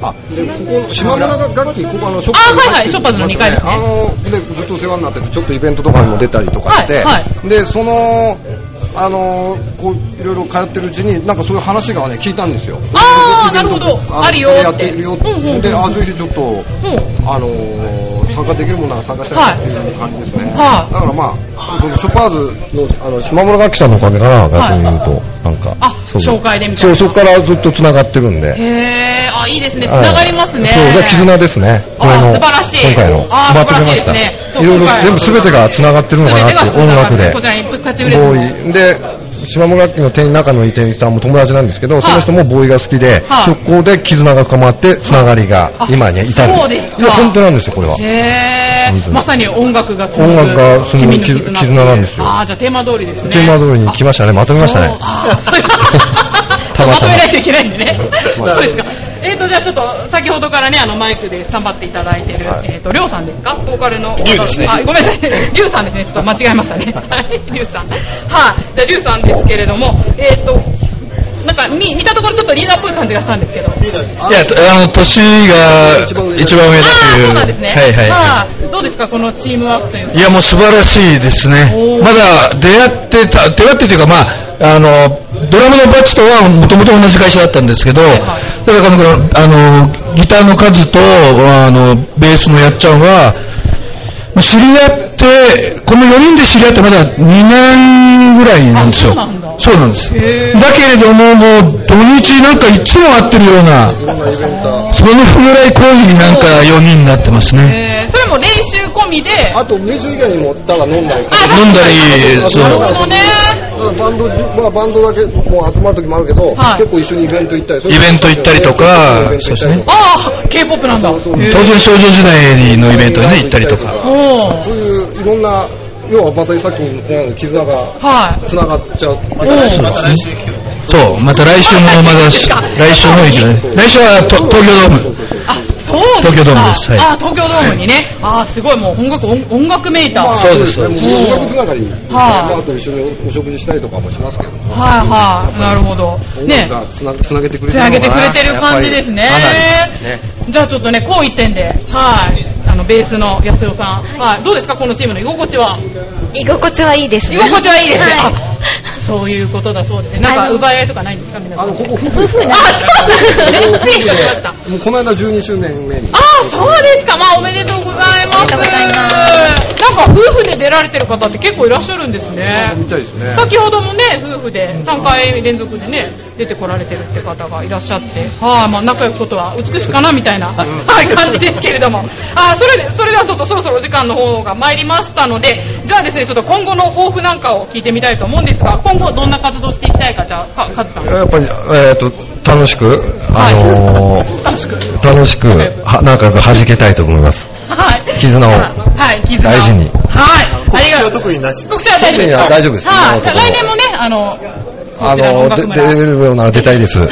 あ、でここ、島村楽器、ここあの、ショッあはいはいショッパーズの二階ですね。あの、で、ずっとお世話になってて、ちょっとイベントとかにも出たりとかして、はいはで、その、あの、こう、いろいろ通ってるうちに、なんかそういう話がね、聞いたんですよ。あーなるほど。あのあるよって。やってるよって。うんうんうんで、あ、ぜひちょっと、あのー、参加できるものなら参加したいなっていう感じですね。はい。だからまあ、そのショパーズの、あの、島村楽器さんのおかげかな、逆に言うと、なんか。あ、そう紹介でみたそ、いうな。そこからずっと繋がってるんで。へー、あ、いいですね。はい繋がりますね。そう、で、絆ですね。これあの、素晴らしい今回の。あまとめました。素晴らしいですねそういろいろ全部全てが繋がってるのかなって音楽で。で、島村楽器の店員、仲の店員さんも友達なんですけど、その人もボーイが好きで、はいそこで絆が深まって、繋がりが今に至る。そうですかいや、本当なんですよ、これは。へー、本当にまさに音楽が音楽が紡ぐ市民の絆絆なんですよあー、じゃあテーマ通りですね。テーマ通りに来ましたね。まとめましたね。まとめないといけないんでね。そうですか。えっ、と、じゃあちょっと、先ほどからね、あの、マイクでスタンバっていただいてる、えっ、と、りょうさんですか？ボーカルの。リュウですねあ、ごめんなさい。りゅうさんですね。ちょっと間違えましたね。はい、りゅうさん。はい。じゃあ、りゅうさんですけれども、えっ、と、なんか、見、見たところちょっとリーダーっぽい感じがしたんですけど。いや、あの、年が一番上だとあいう。ーそうなんですね。はいはいははい。どうですか、このチームワークというい。いや、もう素晴らしいですね。まだ出会ってた、出会ってというか、まあ、あの、ドラムのバッチとはもともと同じ会社だったんですけど、だからあの、ギターの数と、あの、ベースのやっちゃんは、まあ知り合っって、この4人で知り合ってまだ2年ぐらいなんですよ。そうなんです。だけれども、もう土日なんかいつも会ってるような、そのぐらい濃いなんか4人になってますね。えー、それも練習込みで。あと、練習以外にも、ただ飲んだり。飲んだり、そう。なるほどね。バンド、まあバンドだけもう集まる時もあるけど、はい結構一緒にイベント行ったり。イベント行ったりとか、そうですね。ああ、K-POP なんだ。当然少女時代のイベントにね、行ったりとか。そういういろんな、要はまたさっきも言ったように絆がは繋がっちゃう。また来週また来週そう、また来週もまだ、来週も。来週はと東京ドーム。そうですか。東京ドームですはいああ、東京ドームにね。ああ、すごいもう音楽、音音楽メーター。まあそうですねもう音楽つながり、はあ、あと一緒にお食事したりとかもしますけど、はいはい。なるほど。音ねつなつなげてくれつなげてくれてる感じですね。じゃあちょっとね、こう一点で、はい。あの、ベースの安代さん。はい。どうですかこのチームの居心地は？居心地はいいですね。居心地はいいですね。はあ、そういうことだそうですね。なんか、奪い合いとかないんですか皆さん。あの、ここ夫婦なんあ、そうなんですね。失礼いたしました。もうこの間12周年目に。ああ、そうですか。まあ、おめでとうございます。なんか、夫婦で出られてる方って結構いらっしゃるんですね。みたいですね。先ほどもね、夫婦で3回連続でね、出てこられてるって方がいらっしゃって、はい、まあ仲良くことは美しかなみたいな、はい、感じですけれども。あーそれで、それではちょっとそろそろお時間の方が参りましたので、じゃあですね、ちょっと今後の抱負なんかを聞いてみたいと思うんですが、今後どんな活動していきたいか、じゃあ、か、カズさん。やっぱり、えっ、と、楽しく、あのー楽しく。楽しく、は、仲良く弾けたいと思います。はい。絆をはい、絆を大事に。はい。ありがとう。特になし。告知は大丈夫です大丈夫ですはい。来年もね、あの、あの出れるようなら出たいです。はい。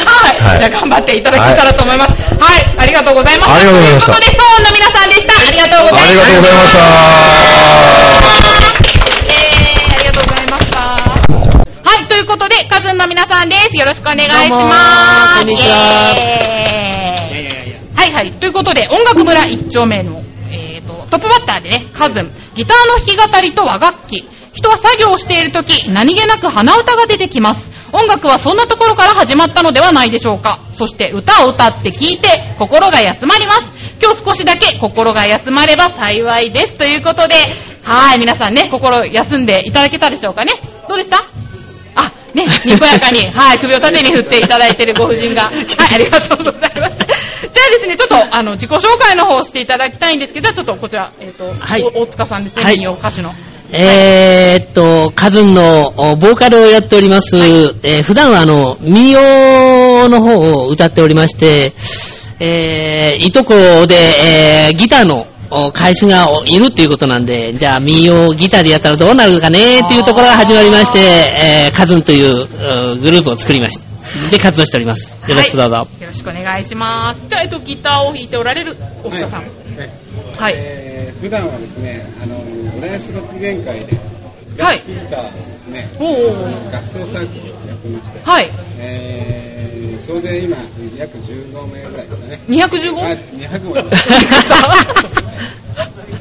じゃあ頑張っていただけたらと思います。はい。ありがとうございました。ありがとうございましたということで、ソーンの皆さんでした。ありがとうございました。ありがとうございました。ことで、カズンの皆さんです。よろしくお願いします。こんにちははいはい。ということで、音楽村一丁目の、えーと、トップバッターでね、カズン、ギターの弾き語りと和楽器。人は作業をしているとき、何気なく鼻歌が出てきます。音楽はそんなところから始まったのではないでしょうか。そして歌を歌って聴いて心が休まります。今日少しだけ心が休まれば幸いです。ということで、はい、皆さんね、心休んでいただけたでしょうかね。どうでした？あ、ね、にこやかに、はい、首を縦に振っていただいているご婦人が、はい、ありがとうございます。じゃあですね、ちょっと、あの、自己紹介の方をしていただきたいんですけど、ちょっとこちら、えっ、と、はいお大塚さんですね、はい民謡歌手の。えーっと、カズンのおボーカルをやっております。えー普段はあの、民謡の方を歌っておりまして、えーいとこで、えーギターのお会社がいるっていうことなんで、じゃあ民謡ギターでやったらどうなるかねっていうところが始まりまして、えーカズンといううグループを作りました。で、活動しております。よろしくどうぞ。よろしくお願いします。じゃあ、えっと、ギターを弾いておられる大塚さん。はい。えー普段はですね、あの、浦安六限界で、はい。ギターをですね、おうおうおう。合奏サークルをやってまして、はい。えー、総勢今、約15名ぐらいですかね。215あ200もい。ます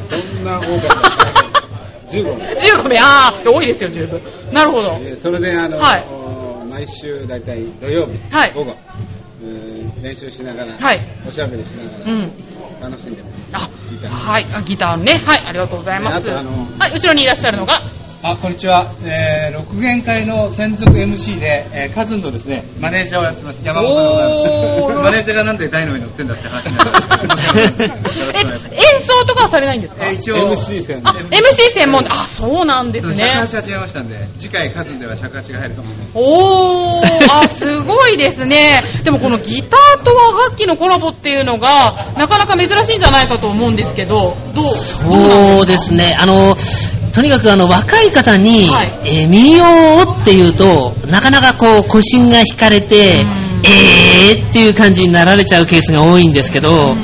そんな多かった15名。15名、ああ、多いですよ、十分。なるほど。えーそれで、あの、はい。毎週大体土曜日、はい。午後、練習しながら、はい。おしゃべりしながら、うん。楽しんでます。あ、はい、あギターのね、はい、ありがとうございます。あとあのはい、後ろにいらっしゃるのが、あ、こんにちは。えー、六限会の専属 MC で、えー、カズンのですね、マネージャーをやってます。山本でございます。マネージャーがなんで台の上に乗ってんだって話になる。演奏とかはされないんですか？えー一応 MC 専あ、MC 専門あ、そうなんですね。尺八が違いましたんで、次回カズンでは尺八が入るかもしれないです。おー、あ、すごいですね。でもこのギターと和楽器のコラボっていうのが、なかなか珍しいんじゃないかと思うんですけど、どうそうですね。あの、とにかくあの、若い方に、はい。えー民謡っていうと、なかなかこう、腰が引かれて、えーっていう感じになられちゃうケースが多いんですけど、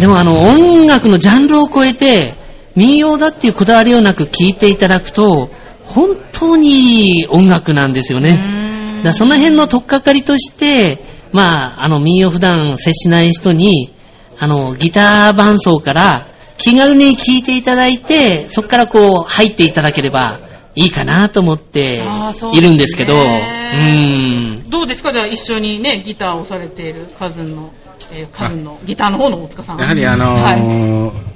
でもあの、音楽のジャンルを超えて、民謡だっていうこだわりをなく聴いていただくと、本当にいい音楽なんですよね。だその辺の取っかかりとして、まあ、あの、民謡普段接しない人に、あの、ギター伴奏から気軽に聴いていただいて、そこからこう、入っていただければいいかなと思っているんですけど、うねーん。どうですか？じゃあ一緒にね、ギターをされているカズンの、えーカのギターの方の大塚さん。やはりあのーはい。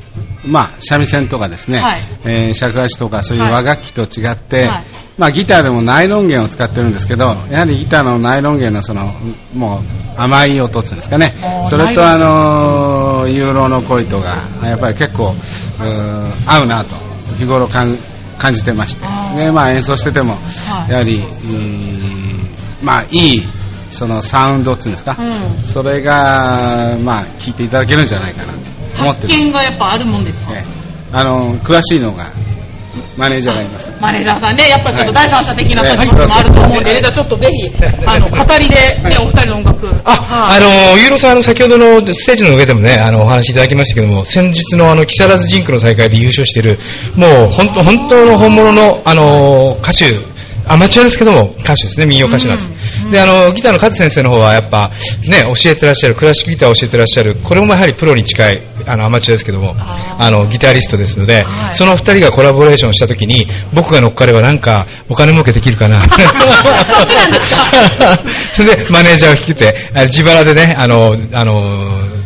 まあ、三味線とかですね、はい。えー尺八とかそういうはい。和楽器と違って、はい。まあ、ギターでもナイロン弦を使ってるんですけど、やはりギターのナイロン弦のその、もう甘い音っていうんですかね。それとあのー、ユーロの恋とが、やっぱり結構、合うなと、日頃感感じてまして、で、まあ演奏してても、はい。やはり、まあ、いい、そのサウンドっていうんですか、うん。それが、まあ、聞いていただけるんじゃないかなと思って発見がやっぱあるもんですか？あの、詳しいのが、マネージャーがいます。マネージャーさんね、やっぱりちょっとはい。第三者的なはい立場もあると思うんでね、じゃあちょっとぜひ、あの、語りで、ね、お二人の音楽。あの、ユーロさん、あの、先ほどのステージの上でもね、あの、お話しいただきましたけども、先日のあの、木更津ジンクの大会で優勝している、もう、本当、本当の本物の、あの、歌手、アマチュアですけども、歌手ですね、民謡歌手なんです。で、あの、ギターのカズ先生の方は、やっぱ、ね、教えてらっしゃる、クラシックギターを教えてらっしゃる、これもやはりプロに近い、あの、アマチュアですけども、あの、ギタリストですので、はいその二人がコラボレーションしたときに、僕が乗っかればなんか、お金儲けできるかな。それ で、マネージャーを引けて、あ自腹でね、あの、あの、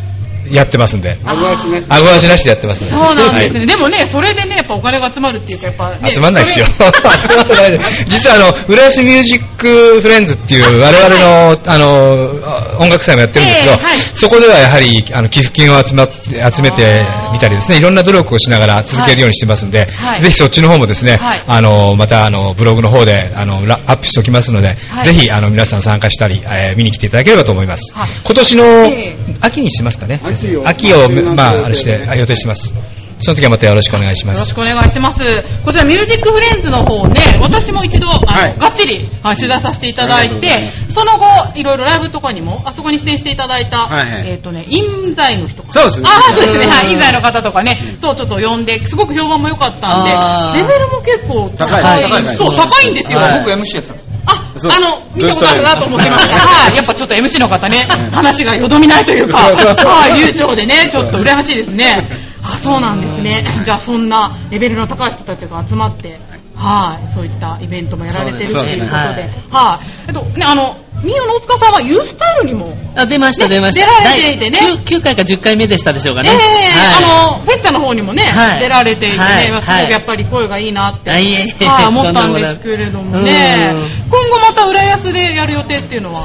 やってますんで。顎足なしでやってますんで。そうなんですね。はい。でもね、それでね、やっぱお金が集まるっていうか、やっぱね。集まんないですよ。集まんないです。実はあの、浦安ミュージックフレンズっていう我々の、あの、音楽祭もやってるんですけど、ええはい。そこではやはり、あの、寄付金を集まって、集めてみたりですね、いろんな努力をしながら続けるようにしてますんで、はい。ぜひそっちの方もですね、はい。あの、またあの、ブログの方で、あの、ラアップしておきますので、はい。ぜひ、あの、皆さん参加したり、えー見に来ていただければと思います。はい。今年のえ。秋にしますかね、秋を秋を、まあ、あれして、あ予定してます。その時はまたよろしくお願いします。よろし。くお願いします。こちら、ミュージックフレンズの方ね、私も一度、あの、がっちり、はい取材させていただいてま、その後、いろいろライブとかにも、あそこに出演していただいた、はいはい。えっ、とね、印在の人そうですね。あ、そうですね、はい、うん。印在の方とかね、そう、ちょっと呼んで、すごく評判も良かったんで、レベルも結構高い。高い高いそう、高いんですよ。はい。僕 MC やってたんです。あ、あの、見たことあるなと思ってました。はい。やっぱちょっと MC の方ね、話がよどみないというか、はい、流暢でね、ちょっと羨ましいですね。あ、そうなんですね。じゃあそんなレベルの高い人たちが集まって、はい、そういったイベントもやられてるということで、ですね。はい。えっと、ね、あの、ミオの大塚さんはユースタイルにも、あ、出ました、出ました。出られていてね。第 9, 回か10回目でしたでしょうかね。ええはい。あの、フェスタの方にもね、はい。出られていてね、はい。すごくやっぱり声がいいなって、はい、思ったんですけれどもね、今後また浦安でやる予定っていうのは、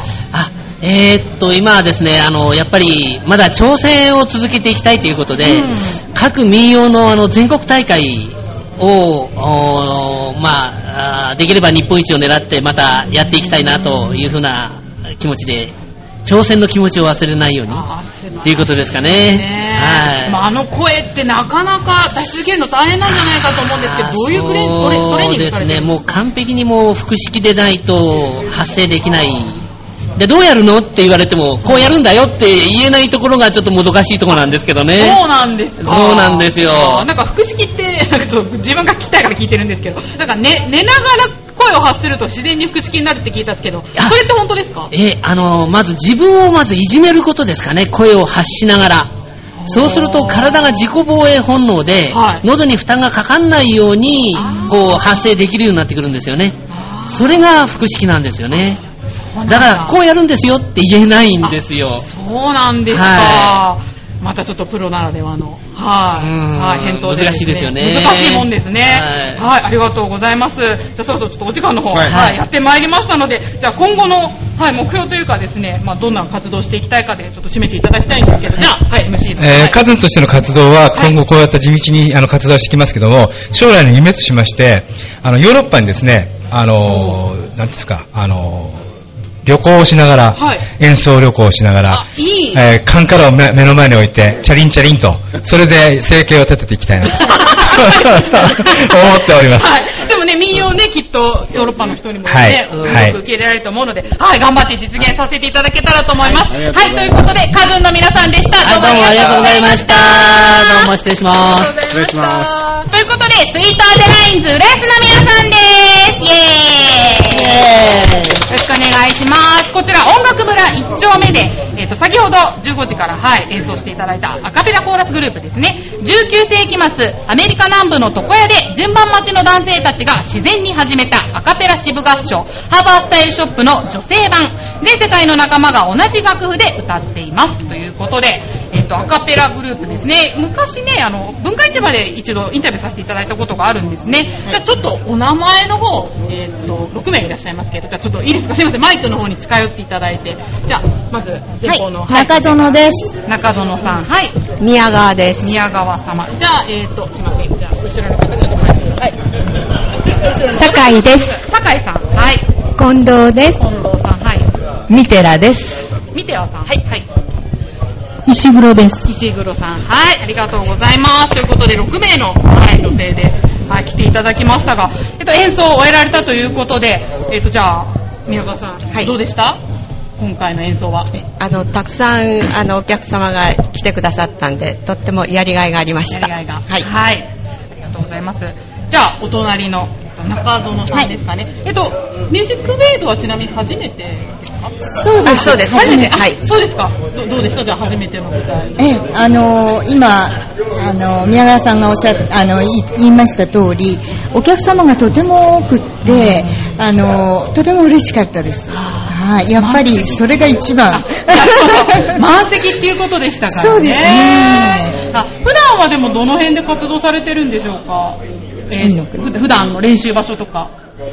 えーっと、今はですね、あの、やっぱり、まだ挑戦を続けていきたいということで、うん。各民謡のあの全国大会を、まあできれば日本一を狙ってまたやっていきたいなというふうな気持ちで、挑戦の気持ちを忘れないように、ということですかね。はい。まあ、あの声ってなかなか出し続けるの大変なんじゃないかと思うんですけど、どういうトレーニングですね、されてるもう完璧にもう複式でないと発声できない。で、どうやるのって言われても、こうやるんだよって言えないところがちょっともどかしいところなんですけどね。そうなんですか。そうなんですよなんか腹式って、なんかちょっと自分が聞きたいから聞いてるんですけど、なんか寝、寝ながら声を発すると自然に腹式になるって聞いたんですけど、それって本当ですか？え、あの、まず自分をまずいじめることですかね、声を発しながら。そうすると体が自己防衛本能で、喉に負担がかかんないように、こう発声できるようになってくるんですよね。それが腹式なんですよね。だ。から、こうやるんですよって言えないんですよ。そうなんですか。はまたちょっとプロならではの、はい、はい、返答で、難しいですよね。難しいもんですね。ははいい、ありがとうございます。じゃあそろそろちょっとお時間の方、は、はいいやってまいりましたので、じゃあ今後の、はい、目標というかですね、まあどんな活動をしていきたいかで、ちょっと締めていただきたいんですけど、じゃあ、はい、MC の。えー、カズンとしての活動は今後こうやって地道にあの活動してきますけども、将来の夢としまして、あの、ヨーロッパにですね、あのー、なんですか、あのー、旅行をしながら、はい演奏旅行をしながら、いい。えー、カンカラを目目の前に置いて、チャリンチャリンと、それで生計を立てていきたいなと 思っております。はい。でもね、民謡ね、きっとヨーロッパの人にもね、はいよく受け入れられると思うので、はい、頑張って実現させていただけたらと思います。はい、ありがとうございということで、カズンの皆さんでした。はい、どうもありがとうございました。どうも失礼します。失礼します。ということで、スイートアデラインズ、レースの皆さんです。イエーイよろしくお願いします。こちら、音楽村1丁目で、えっ、と、先ほど15時から、はい、演奏していただいたアカペラコーラスグループですね。19世紀末、アメリカ南部の床屋で順番待ちの男性たちが自然に始めたアカペラ支部合唱、ハーバースタイルショップの女性版。全世界の仲間が同じ楽譜で歌っています。ということで、えっ、と、アカペラグループですね。昔ね、あの、文化市場で一度インタビューさせていただいたことがあるんですね。じゃあちょっとお名前の方、えっ、と、6名いらっしゃいますけど、じゃあちょっといいですか？すいません、マイクの方に近寄っていただいて。じゃあ、まず、前方の、はい中園です。中園さん、はい。宮川です。宮川様。じゃあ、えっ、と、すいません。じゃあ、後ろの方、ちょっと前に。はい。酒井です。酒井さん、はい。近藤です。近藤さん、はい。ミテラです。見てよさん。はい。はい。石黒です。石黒さん、はい、ありがとうございます。ということで、6名の、はい、女性で、はい、来ていただきましたが、えっと、演奏を終えられたということで、えっと、じゃあ、宮川さん、どうでした？今回の演奏は。あの、たくさん、あの、お客様が来てくださったんで、とってもやりがいがありました。やりがいが。はい。はい。ありがとうございます。じゃあ、お隣の、えっと中園さんですかね。えっと、ミュージックウェーブはちなみに初めて？そうですあそうです。初めて？はい。そうですか。どどうですかじゃあ、初めての舞台。ええ、あのー今、あのー宮川さんがおっしゃっあの、い言いました通り、お客様がとても多くって、あのーとても嬉しかったです。はい。やっぱり、それが一番。満席っていうことでしたからね。そうですねあ普段はでもどの辺で活動されてるんでしょうか、えーふ普段の練習場所とか。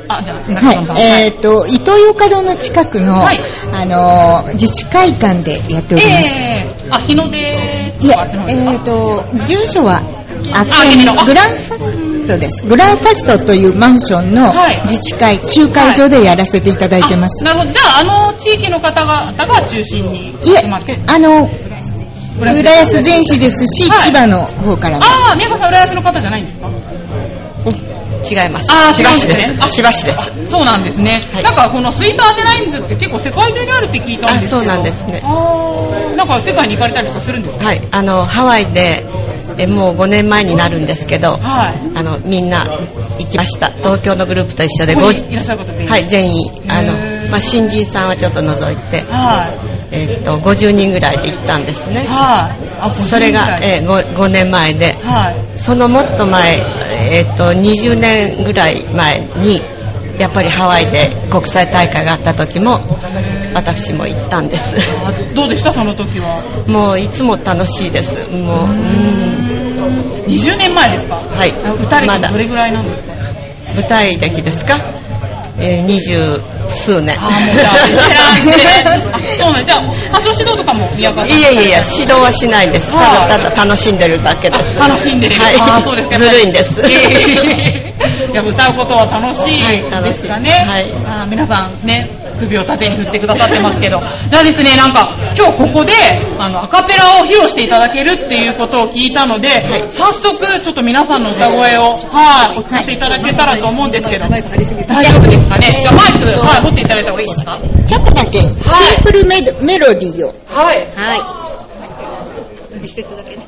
あ、じゃあ、はい。えっ、と、伊東洋華堂の近くの、はいあのー自治会館でやっております。えー、あ、日の出いや、えっ、と、住所は、ああグランファストです。グランファストというマンションの自治会、集会所でやらせていただいてます。なるほど。じゃあ、あの地域の方々が中心にいえ。あの、浦安全市ですし、はい千葉の方からも。ああ、宮川さん、浦安の方じゃないんですか？違います。あー千葉市です千葉市です。そうなんですね。なんか、このスイートアデラインズって結構世界中にあるって聞いたんですけど。あそうなんですねあーなんか世界に行かれたりとかするんですか？はい。あの、ハワイで、えもう5年前になるんですけど、はい。あの、みんな行きました。東京のグループと一緒で、いらっしゃる方全員はい、全員。あのまあ、新人さんはちょっと除いて、はい。えっと、50人ぐらいで行ったんですね。はい。あ、それが、えー、5, 5年前で、はい。そのもっと前、えっと、20年ぐらい前に、やっぱりハワイで国際大会があった時も、私も行ったんです。あどうでした？その時は？もういつも楽しいです。もう、うん。20年前ですか？はい。歌歴どれぐらいなんですか？舞台歴ですか？えー、二十数年。あ、もうじゃあ、ベテランで。あ、そうなんじゃあ、歌唱指導とかも宮川さんいやいやいや、指導はしないです。たはいだただ楽しんでるだけです。楽しんでる。はい。あ、そうですか。ずるいんです。じゃあ歌うことは楽しいですかね。はいあ皆さんね、首を縦に振ってくださってますけど。じゃあですね、なんか、今日ここで、あの、アカペラを披露していただけるっていうことを聞いたので、早速、ちょっと皆さんの歌声を、はい、お聞かせいただけたらと思うんですけど、大丈夫ですかね。じゃあマイク、はい、持っていただいた方がいいですか？ちょっとだけ、シンプルメ,、メロディーを。はい。はい。一節だけね。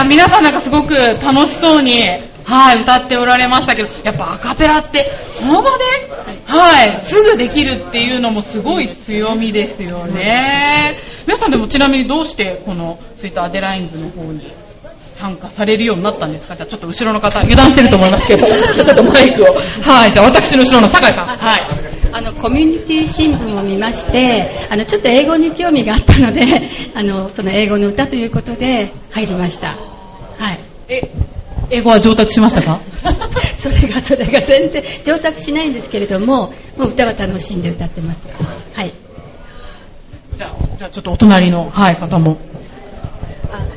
や、皆さんなんかすごく楽しそうに、はい、歌っておられましたけど、やっぱアカペラって、その場で、はい、すぐできるっていうのもすごい強みですよね。皆さんでもちなみにどうしてこのスイートアデラインズの方に参加されるようになったんですか？じゃあちょっと後ろの方、油断してると思いますけど、ちょっとマイクを。はい、じゃあ私の後ろの酒井さん。はい。コミュニティ新聞を見まして、あの、ちょっと英語に興味があったので、あの、その英語の歌ということで入りました。はい。え、英語は上達しましたか？それが、それが全然上達しないんですけれども、もう歌は楽しんで歌ってます。はい。じゃあ、じゃあちょっとお隣の、はい、方も。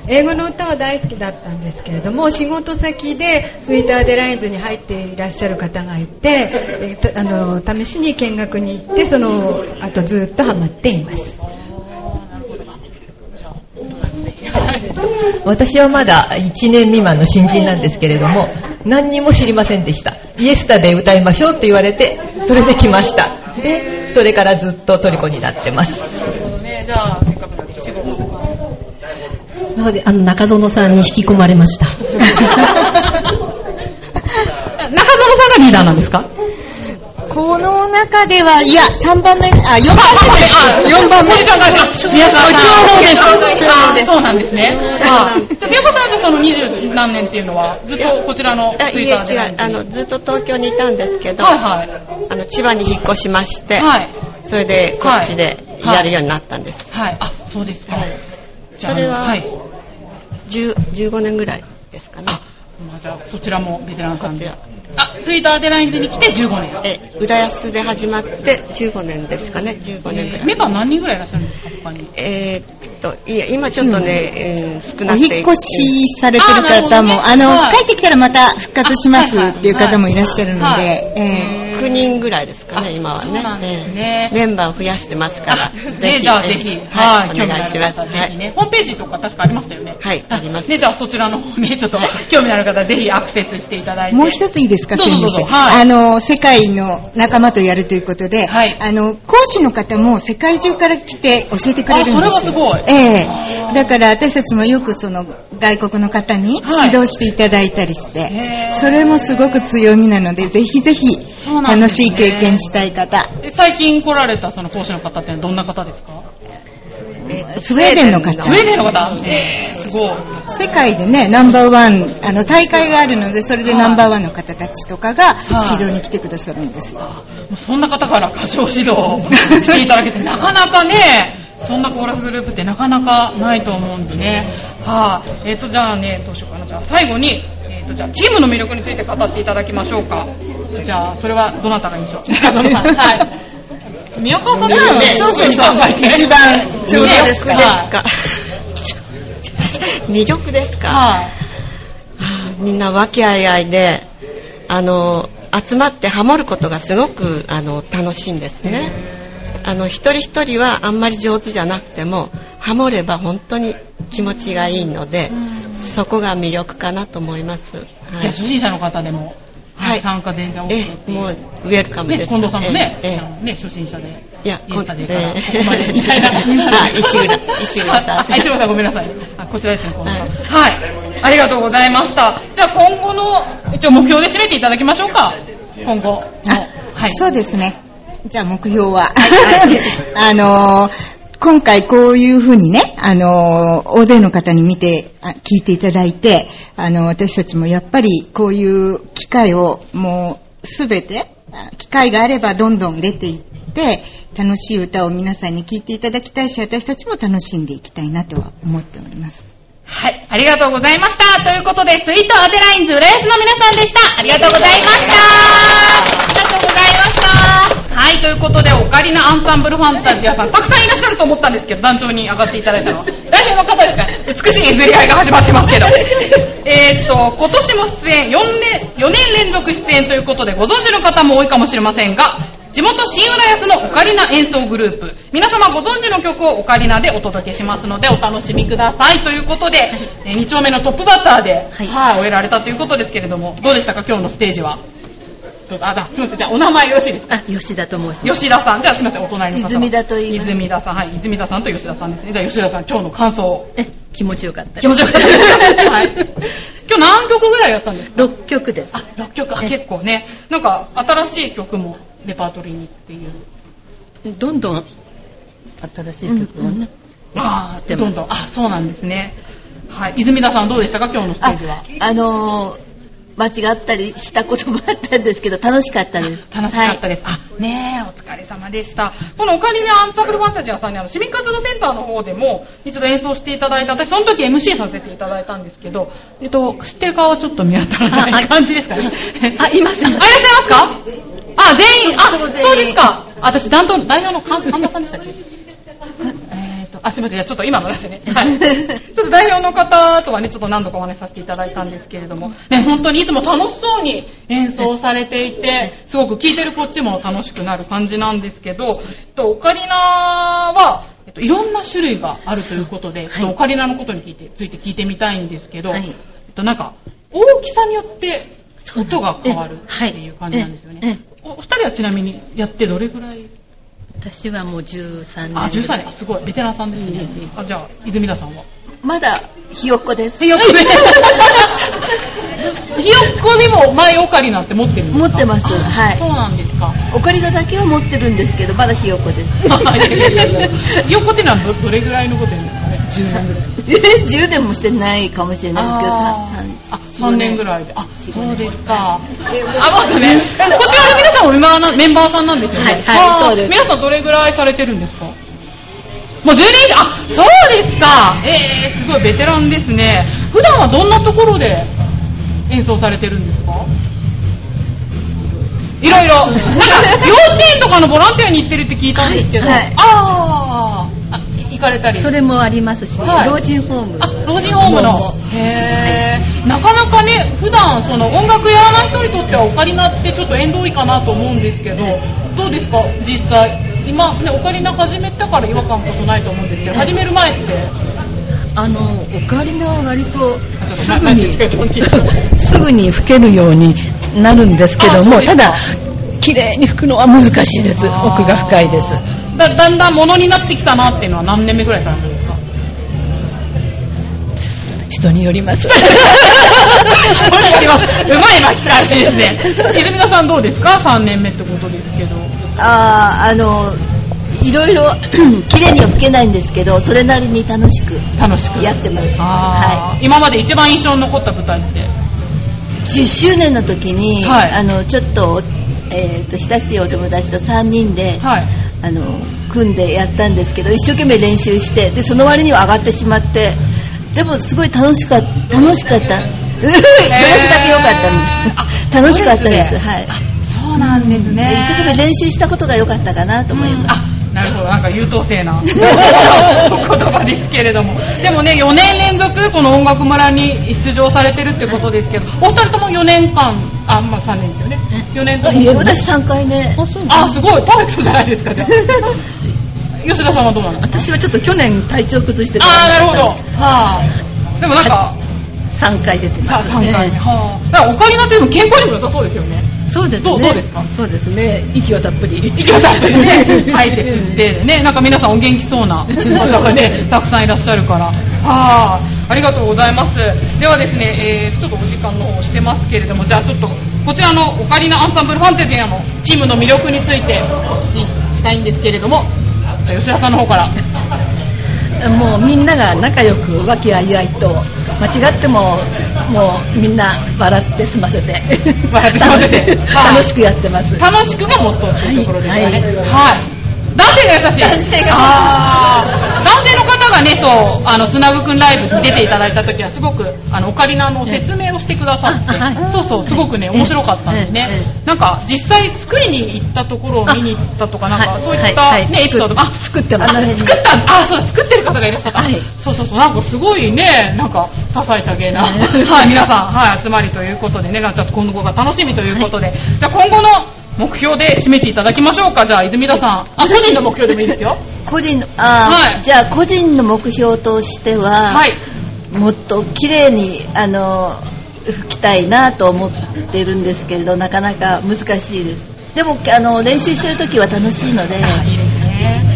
英語の歌は大好きだったんですけれども仕事先でスイートアデラインズに入っていらっしゃる方がいて、えあの試しに見学に行ってその後ずっとハマっていますは私はまだ1年未満の新人なんですけれども、何にも知りませんでした。イエスタで歌いましょうって言われて、それで来ました。で、それからずっとトリコになってます。ね、じゃあ、せっかくなんで、仕事なので、あの、中園さんに引き込まれました。中園さんがリーダーなんですか？この中では、いや、3番目、あ、4番目です。4番目。宮川さん。宮川さん長老です。長老ですあそうなんですね。はい。じゃあ、宮川さんがその二十何年っていうのは、ずっとこちらのツイッターで。違うあのずっと東京にいたんですけど、はいはいあの千葉に引っ越しまして、はいそれでこっちでやるようになったんです、はい。あ、そうですか。それは、はい。10 15年ぐらいですかねまあ、じゃあ、そちらもベテランさんで。あ、ツイッターデラインズに来て15年。え浦安で始まって15年ですかね15年ぐらい、メンバー何人ぐらいいらっしゃるんですか、他に。えーっといや今ちょっとね、えー少おなくて。引っ越しされてる方も、あの、帰ってきたらまた復活しますっていう方もいらっしゃるので、えー。9人ぐらいですかね、今はね。メンバーを増やしてますから。ね、じゃあぜひ、はい、興お願いします。ホームページとか確かありましたよね。はい、あります。ね、じゃあそちらの方ね、ちょっと 興味のある方ぜひアクセスしていただいて。もう一ついいですか、どうぞどうぞ。すいませんはい。あの、世界の仲間とやるということで、あの、講師の方も世界中から来て教えてくれるんですよ。あそれはすごいええ。だから私たちもよくその外国の方に指導していただいたりして、それもすごく強みなので、ぜひぜひ楽しい経験したい方。え最近来られたその講師の方ってどんな方ですか？スウェーデンの方。スウェーデンの方？えー、すごい。世界でね、ナンバーワン、あの、大会があるので、それでナンバーワンの方たちとかがはい。指導に来てくださるんですよ。そんな方から歌唱指導していただけて、なかなかね、そんなコーラスグループってなかなかないと思うんでね。はい、えっ、と、じゃあね、どうしようかな。じゃあ最後に、えっ、と、じゃあチームの魅力について語っていただきましょうか。じゃあ、それはどなたがいいでしょう？はい。宮川さんですよね。そうそうそう一番ちょうどですか？魅力ですか、はいはあみんな和気あいあいで、あの、集まってハモることがすごく、あの、楽しいんですね。あの、一人一人はあんまり上手じゃなくても、ハモれば本当に気持ちがいいので、そこが魅力かなと思います。はいじゃあ初心者の方でも、はい参加全然 OK もう、ウェルカムね、です。近藤さんもね、ええね、初心者で、いやインスタでから、ええここまでみたいな。あ石浦石浦さんあ、石浦さんごめんなさい。あ、こちらですね、近藤さん。はい。ありがとうございました。じゃあ今後の、一応目標で締めていただきましょうか。今後の。はい。そうですね。じゃあ目標は、あのー今回こういうふうにね、あのー大勢の方に見て、あ聞いていただいて、あの私たちもやっぱりこういう機会をもうすべて、あ機会があればどんどん出ていって、楽しい歌を皆さんに聴いていただきたいし、私たちも楽しんでいきたいなとは思っております。はい。ありがとうございました。ということで、スイートアデラインズ浦安の皆さんでした。ありがとうございました。ありがとうございました。はい。ということで、オカリナアンサンブルファンタジアさん、たくさんいらっしゃると思ったんですけど、団長に上がっていただいたのは。代表の方ですか？ね。美しい譲り合いが始まってますけど。えーっと、今年も出演、4年、4年連続出演ということで、ご存知の方も多いかもしれませんが、地元新浦安のオカリナ演奏グループ。皆様ご存知の曲をオカリナでお届けしますのでお楽しみください。ということで、え2丁目のトップバッターで、はい、終えられたということですけれども、どうでしたか？今日のステージは。あ、だすみません。じゃあお名前よろしいですか？あ、吉田と申します。吉田さん。じゃあすみません。お隣の方は。泉田と言います泉田さん。はい。泉田さんと吉田さんですね。じゃあ吉田さん、今日の感想を。え、気持ちよかった。気持ちよかった。はい。今日何曲ぐらいやったんですか ?6 曲です。あ、6曲。あ、結構ね。なんか、新しい曲もレパートリーにっていう。どんどん新しい曲をね。ああ、知ってますどんどん。あ、そうなんですね。はい。泉田さんどうでしたか？今日のステージは。あのー、間違ったりしたこともあったんですけど、楽しかったです。楽しかったです。あ、ねえ、お疲れ様でした。このオカリナアンサンブルファンタジアさんにあの市民活動センターの方でも一度演奏していただいた、私その時 MC させていただいたんですけど、えっと、知ってる顔はちょっと見当たらない感じですかね？あ、います。あ、いらっしゃいますか？あ、全員、あ、そうですか。あ私、担当、代表の神神田さんでしたっけ？えっと、あ、すみません。じゃあちょっと今の出してね。はい。ちょっと代表の方とはね、ちょっと何度かお話しさせていただいたんですけれども、ね、本当にいつも楽しそうに演奏されていて、すごく聴いてるこっちも楽しくなる感じなんですけど、えっと、オカリナは、といろんな種類があるということで、ちょっとオカリナのことに聞いてついて聞いてみたいんですけど、えっと、なんか、大きさによって音が変わるっていう感じなんですよね。お二人はちなみにやってどれぐらい？私はもう13年。あ、13年。あすごい。ベテランさんですね。あじゃあ、泉田さんは？まだひよっこです。ひよっこで。ひよっこにも前オカリナって持ってるんですか？持ってます。はい。そうなんですか。オカリナだけは持ってるんですけど、まだひよっこです。ひよっこってのはどどれぐらいのことですかね ?10 年ぐらい。え10年もしてないかもしれないですけど、あ3 3年ぐらいで。あ、そうですか。あ、まだね。こちらの皆さんもメンバーなメンバーさんなんですよね。はいはいそうです皆さんどれぐらいされてるんですか？もう12年あ、そうですか。えー、すごいベテランですね。普段はどんなところで演奏されてるんですか？いろいろ。なんか、幼稚園とかのボランティアに行ってるって聞いたんですけど。はいはいあーあ、い行かれたり。それもありますし、はい老人ホーム。あ、老人ホームの。へー。なかなかね、普段その音楽やらない人にとってはオカリナってちょっと縁遠いかなと思うんですけど、どうですか？実際。今ね、オカリナ始めたから違和感こそないと思うんですけど、始める前って。あの、オカリナは割と すなぐに、すぐに吹けるようになるんですけども、ただ、綺麗に吹くのは難しいです。奥が深いです。だだんだんものになってきたなっていうのは何年目ぐらいからなんですか？人によります。人によります。うまい巻き返しですね。泉田さんどうですか ?3 年目ってことですけど。あーあの、いろいろ 綺麗には吹けないんですけど、それなりに楽しく楽しく。やってます。あー。今まで一番印象に残った舞台って？10周年の時に、はい。あのちょっと,、えー、と親しいお友達と3人で、あの組んでやったんですけど一生懸命練習してでその割には上がってしまってでもすごい楽しかった楽しかった。どれ だけ良かったんです楽しかったです。はいそうなんですね。一生懸命練習したことが良かったかなと思います、なるほど、なんか優等生な 言葉ですけれども。でもね、4年連続この音楽村に出場されてるってことですけど、お二人とも4年間、あ、まあ3年ですよね。4年とも。私3回目あ、すごい、パーフェクトじゃないですか、じゃあ。吉田さんはどうなんですか？私はちょっと去年体調崩してあー、なるほど。はあ。でもなんか、3回出てます、さ3回目。はあ。だからオカリナってでも健康にも良さそうですよね。そうですね。どうですか？そうですね。息をたっぷり。息をたっぷりね、吐いて吸ってね、なんか皆さんお元気そうな 方がね、たくさんいらっしゃるから。ああ、ありがとうございます。ではですね、えー、ちょっとお時間の方してますけれども、じゃあちょっと、こちらのオカリナアンサンブルファンタジアのチームの魅力について、にしたいんですけれども、吉田さんの方から。もうみんなが仲良く和気あいあいと、間違っても、もうみんな笑って済ませて、楽しくやってます。楽しくがモットーっていうところですかね。はいはい。男性が優しい。男性があー男性の方がね、そう、あの、つなぐくんライブに出ていただいた時は、すごく、あの、オカリナの説明をしてくださって、そうそう、すごくね、面白かったんですね。なんか、実際作りに行ったところを見に行ったとか、なんか、はい。そういったはい。はいね、エピソードが、あ、作ってます。あ作った、あ、そうだ、作ってる方がいらっしゃった。そうそうそう、なんかすごいね、なんか、多彩多芸な、はい、皆さん、はい、集まりということでね、ちょっと今後が楽しみということで、じゃあ今後の目標で締めていただきましょうか。じゃあ、泉田さん。あ、個人の目標でもいいですよ。個人のあー、はいじゃあ個人の目標としては、はいもっと綺麗にあの吹きたいなと思ってるんですけれどなかなか難しいですでもあの練習してる時は楽しいので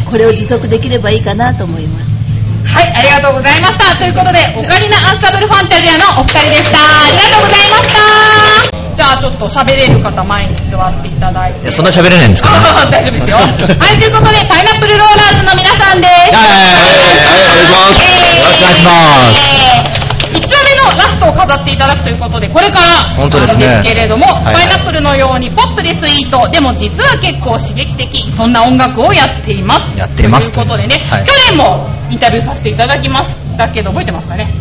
これを持続できればいいかなと思いますはい、ありがとうございました。ということで、オカリナアンサンブルファンタジアのお二人でした。ありがとうございました。じゃあ、ちょっと喋れる方前に座っていただいて。そんな喋れないんですかあ 大丈夫ですよ。はい、ということで、パイナップルローラーズの皆さんです。よろしくお願いします。一丁目のラストを飾っていただくということで、これから本当ですねですけれども、はいパイナップルのようにポップでスイート、でも実は結構刺激的、そんな音楽をやっています。やっていますということでね、はい去年もインタビューさせていただきましたけど、覚えてますかね？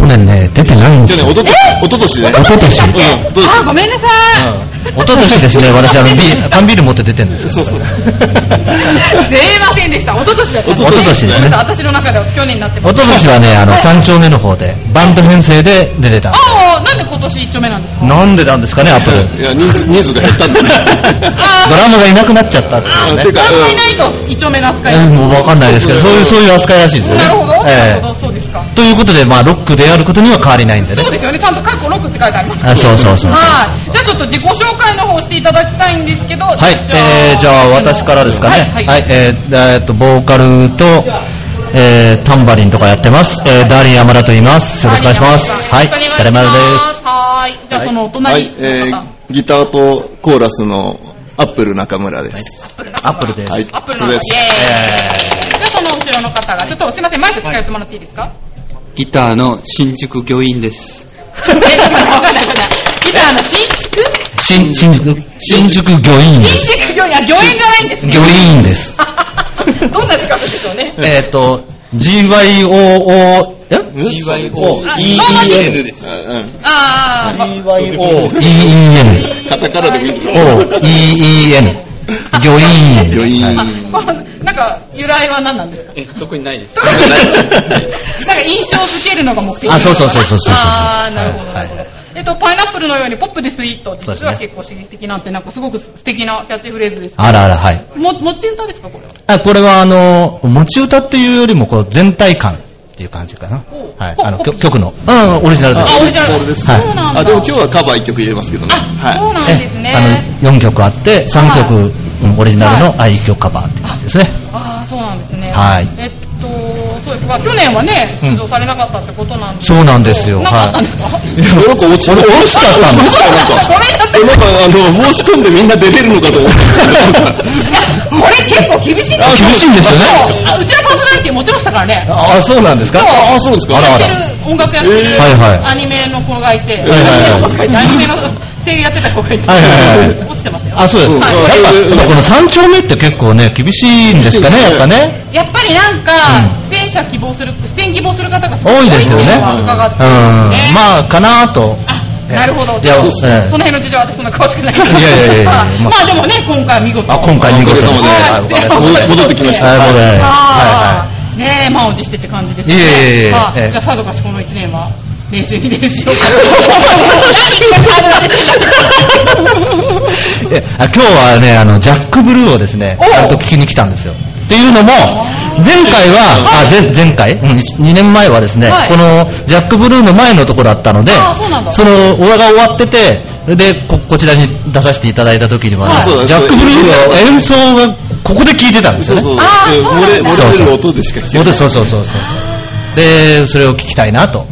去去年ね、出てないんですよ。去年、おととしね。おととし。うんあ、ごめんなさい。おととしですね、私、あの、ビー缶ビール持って出てるんですよ。そうそう。すいませんでした。一昨年だった。一昨年ですねちょっと私の中では去年になってます。おととしはね、あの、三丁目の方で、バンド編成で出てた。ああ、なんで今年一丁目なんですか？なんでなんですかね、アップル。いや、人数、人数が減ったんだね。ドラムがいなくなっちゃったっていうね。誰もいないと一丁目の扱いもうわかんないですけど、そういう、そういう扱いらしいですよね。なるほど。ええなるほど、そうですか。ということで、まあ、ロックであることには変わりないんでねそう。ですよね。ちゃんとカッコロックって書いてあります。あそうそうそうはい。じゃあちょっと自己紹介の方していただきたいんですけど。はい、えー、じゃあ私からですかね。はい。はい、えー、えーっと、ボーカルと、えー、タンバリンとかやってます。えー、ダーリン山田と言います。よろしくお願いします。はい、ダレマルです。はい。じゃあそのおは隣い、えー、ギターとコーラスのアップル中村です。アップルです。はい、アップルの方。イエーイ。じゃあその後ろの方が、ちょっとすいません、マイク近寄ってもらっていいですか？ギターの新宿御苑です。え、んないわかんない。ギターの新築新、新宿、新宿御苑です。新築御苑、あ、御苑じゃないんですね。御苑です。どんな近くでしょうね。えーっと、GYOO、え？GYO、あ EEN です。あー、ま ?EEN。カタカナでもいいんですよ。O、EEN。御苑。余韻。なんか、由来は何なんですか？え、特にないです。なんか印象づけるのが目的あそうそうそうそうそうそうあー、なるほど。えっと、パイナップルのようにポップでスイート、実は結構刺激的なんて、なんかすごく素敵なキャッチフレーズですあらあら、はい。も、持ち歌ですか、これは？あ、これはあの、持ち歌っていうよりも、こう、全体感っていう感じかな。はい。あの、曲曲の。うん、オリジナルです。あオリジナルです。はいあ、でも今日はカバー1曲入れますけどね。はい。そうなんですね。あの、4曲あって、3曲、うんオリジナルの愛曲カバーって感じですね。ああ、そうなんですね。はいえっと、そうですか。去年はね、出場されなかったってことなんですそうなんですよなんかあったんですか、なんか落ちちちゃったんだ落ちましたよなんか。ごめんなさいえなんかあの、申し込んでみんな出れるのかと思ってこれ結構厳しいんですよ。厳しいんですよねあうちのパーソナリティ持ちましたからね。あ、そうなんですかあ、そうですかあらあら。音楽やってる、アニメの子がいて、はいはいはいアニメの声優やってた子がいて、はいはいはい落ちてましたよ。あ、そうです。うんやっぱ、やっぱこの3丁目って結構ね、厳しいんですかね、やっぱね。やっぱりなんか、出演者希望する、出演希望する方が多いですよね。伺ってうん。ますね。まあ、かなと。なるほど。いやそええの辺の事情は私そんな詳しくない。いやいやいやいや まあまあでもね、今回見事。あ、今回見事ではい戻戻ってきましたはい、はいねえ、満を持してって感じですね。いえいえいえあええじゃあさぞかしこの1年は、練習に練習を。い。えあ今日はね、あの、ジャックブルーをですね、ちゃんと聞きに来たんですよ。っていうのも、前回は、あ、前、前回、うん、2年前はですね、はいこの、ジャックブルーの前のとこだったので、あその、俺が終わってて、で、こ、こちらに出させていただいた時にはね、ジャックブルーの演奏が、ここで聞いてたんですよね。そうそう。漏れ、る音でしか聞けない。そうそうそうそうそう。で、それを聞きたいなと。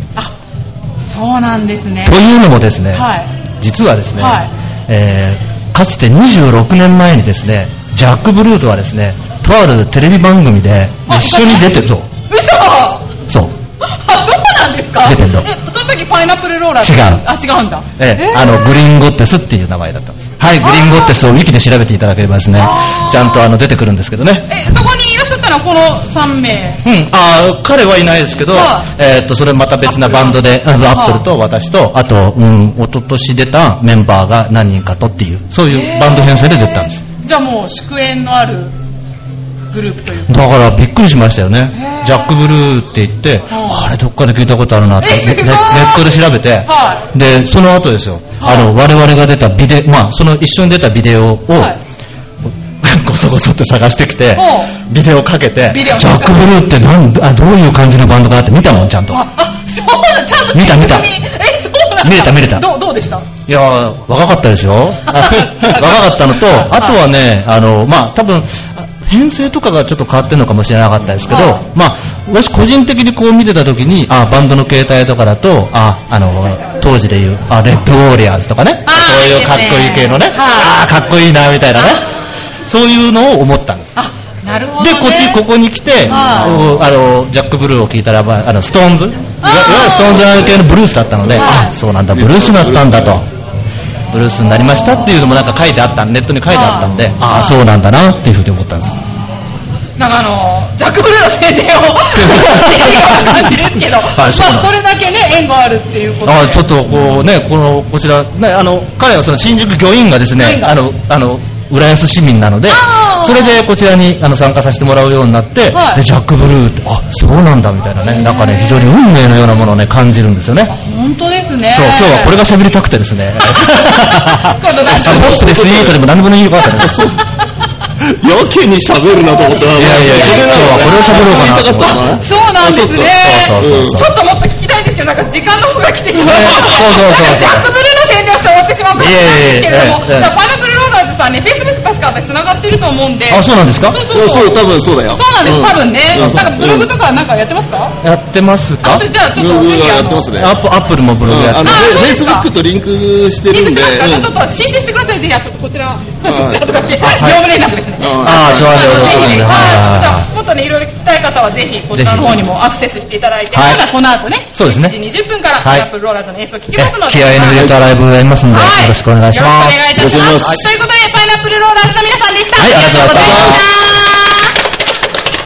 そうなんですね。というのもですね、はい。実はですね、はいえーかつて26年前にですね、ジャック・ブルーとはですね、とあるテレビ番組で一緒に出てと、嘘そう、あ、そう なんですか？え、その時パイナップルローラー違う。あ、違うんだ。ええあの、グリーンゴッテスっていう名前だったんです。はい、グリーンゴッテスをウィキで調べていただければですね、ちゃんとあの出てくるんですけどね。え、そこにいらっしゃったのはこの3名。うん、あー彼はいないですけど、はえーっと、それまた別なバンドで、アップルと私と、あと、うん、一昨年出たメンバーが何人かとっていう、そういうバンド編成で出たんです。じゃあもう祝宴のあるグループというか。だからびっくりしましたよね。ジャックブルーって言って、はあれどっかで聞いたことあるなって、ネネットで調べて、はで、その後ですよ、あの、我々が出たビデオ、まあ、その一緒に出たビデオを、はい。ごそごそって探してきて、ほビデオかけてジャックブルーってなんあどういう感じのバンドかって見たもん、ちゃんと。あ、あ、そうだ、ちゃんと見た見た。え、そうなんだ。見れた見れた。どう、どうでした？いやー、若かったでしょ？あ 若かったのと、あとはね、あの、まあ、多分、あ編成とかがちょっと変わってるのかもしれなかったですけど、はい。まあ、私個人的にこう見てた時に、あ、バンドの形態とかだと、あ、あの、当時で言う、あ、レッドウォーリアーズとかね、そういうかっこいい系のね、はい。あーかっこいいな、みたいなね、そういうのを思ったんです。あ、なるほど、ね。で、こっち、ここに来て、あの、ジャック・ブルーを聞いたら、まああの、ストーンズ。いわゆるストーンズ系のブルースだったので、はい。あ、そうなんだ、ブルースだったんだと。ブルースになりましたっていうのもなんか書いてあった、ネットに書いてあったんで、ああ、そうなんだなっていうふうに思ったんですよ。なんかあの、ジャック・ブルーの宣伝をしているような感じですけど、はいまあそれだけね、縁があるっていうことで。あちょっとこうね、この、こちら、ね、あの、彼はその新宿御苑がですね、あの、あの、浦安市民なのでそれでこちらにあの参加させてもらうようになって、はいでジャック・ブルーって、あ、そうなんだみたいなね、なんかね、非常に運命のようなものをね、感じるんですよね。本当ですね。そう、今日はこれが喋りたくてですね。今度出してあのポップでスイートでも何でもいいかったね。やけに喋るなと思ったら、いやいやいや、今日はこれを喋ろうかなと思って。そうなんですね。そうそうそうちょっともっと聞きたいんですけど、なんか時間の方が来てしまう。ねそうそうそうジャックブルーの宣伝をして終わってしまうかもしれないんですけれども、パイナップルローラーズさんね、Facebook 確か私繋がってると思うんで。あ、そうなんですか？そうそう多分そうだよ。そうなんです、多分ね。うん。なんかブログとかなんかやってますか？やってますか？あじゃあちょっとぜひあの、やってますね。アップ、アップルもブログやってます。フェイスブックとリンクしてるんで、ちょっうん。と申請してください。ぜひ、あちょっとこちら、業務連絡ですね。ああ、ちょうどい。もっとね、いろいろ聞きたい方はぜひ、こちらの方にもアクセスしていただいて、だこの後ね、そうですね。7時20分から、はい。パイナップルローラーズの演奏を聞きますので、気合いの入れたライブやりますんで、よろしくお願いします。よろしくお願いいたします。ということで、パイナップルローラーズの皆さんでした。はいありがとうございました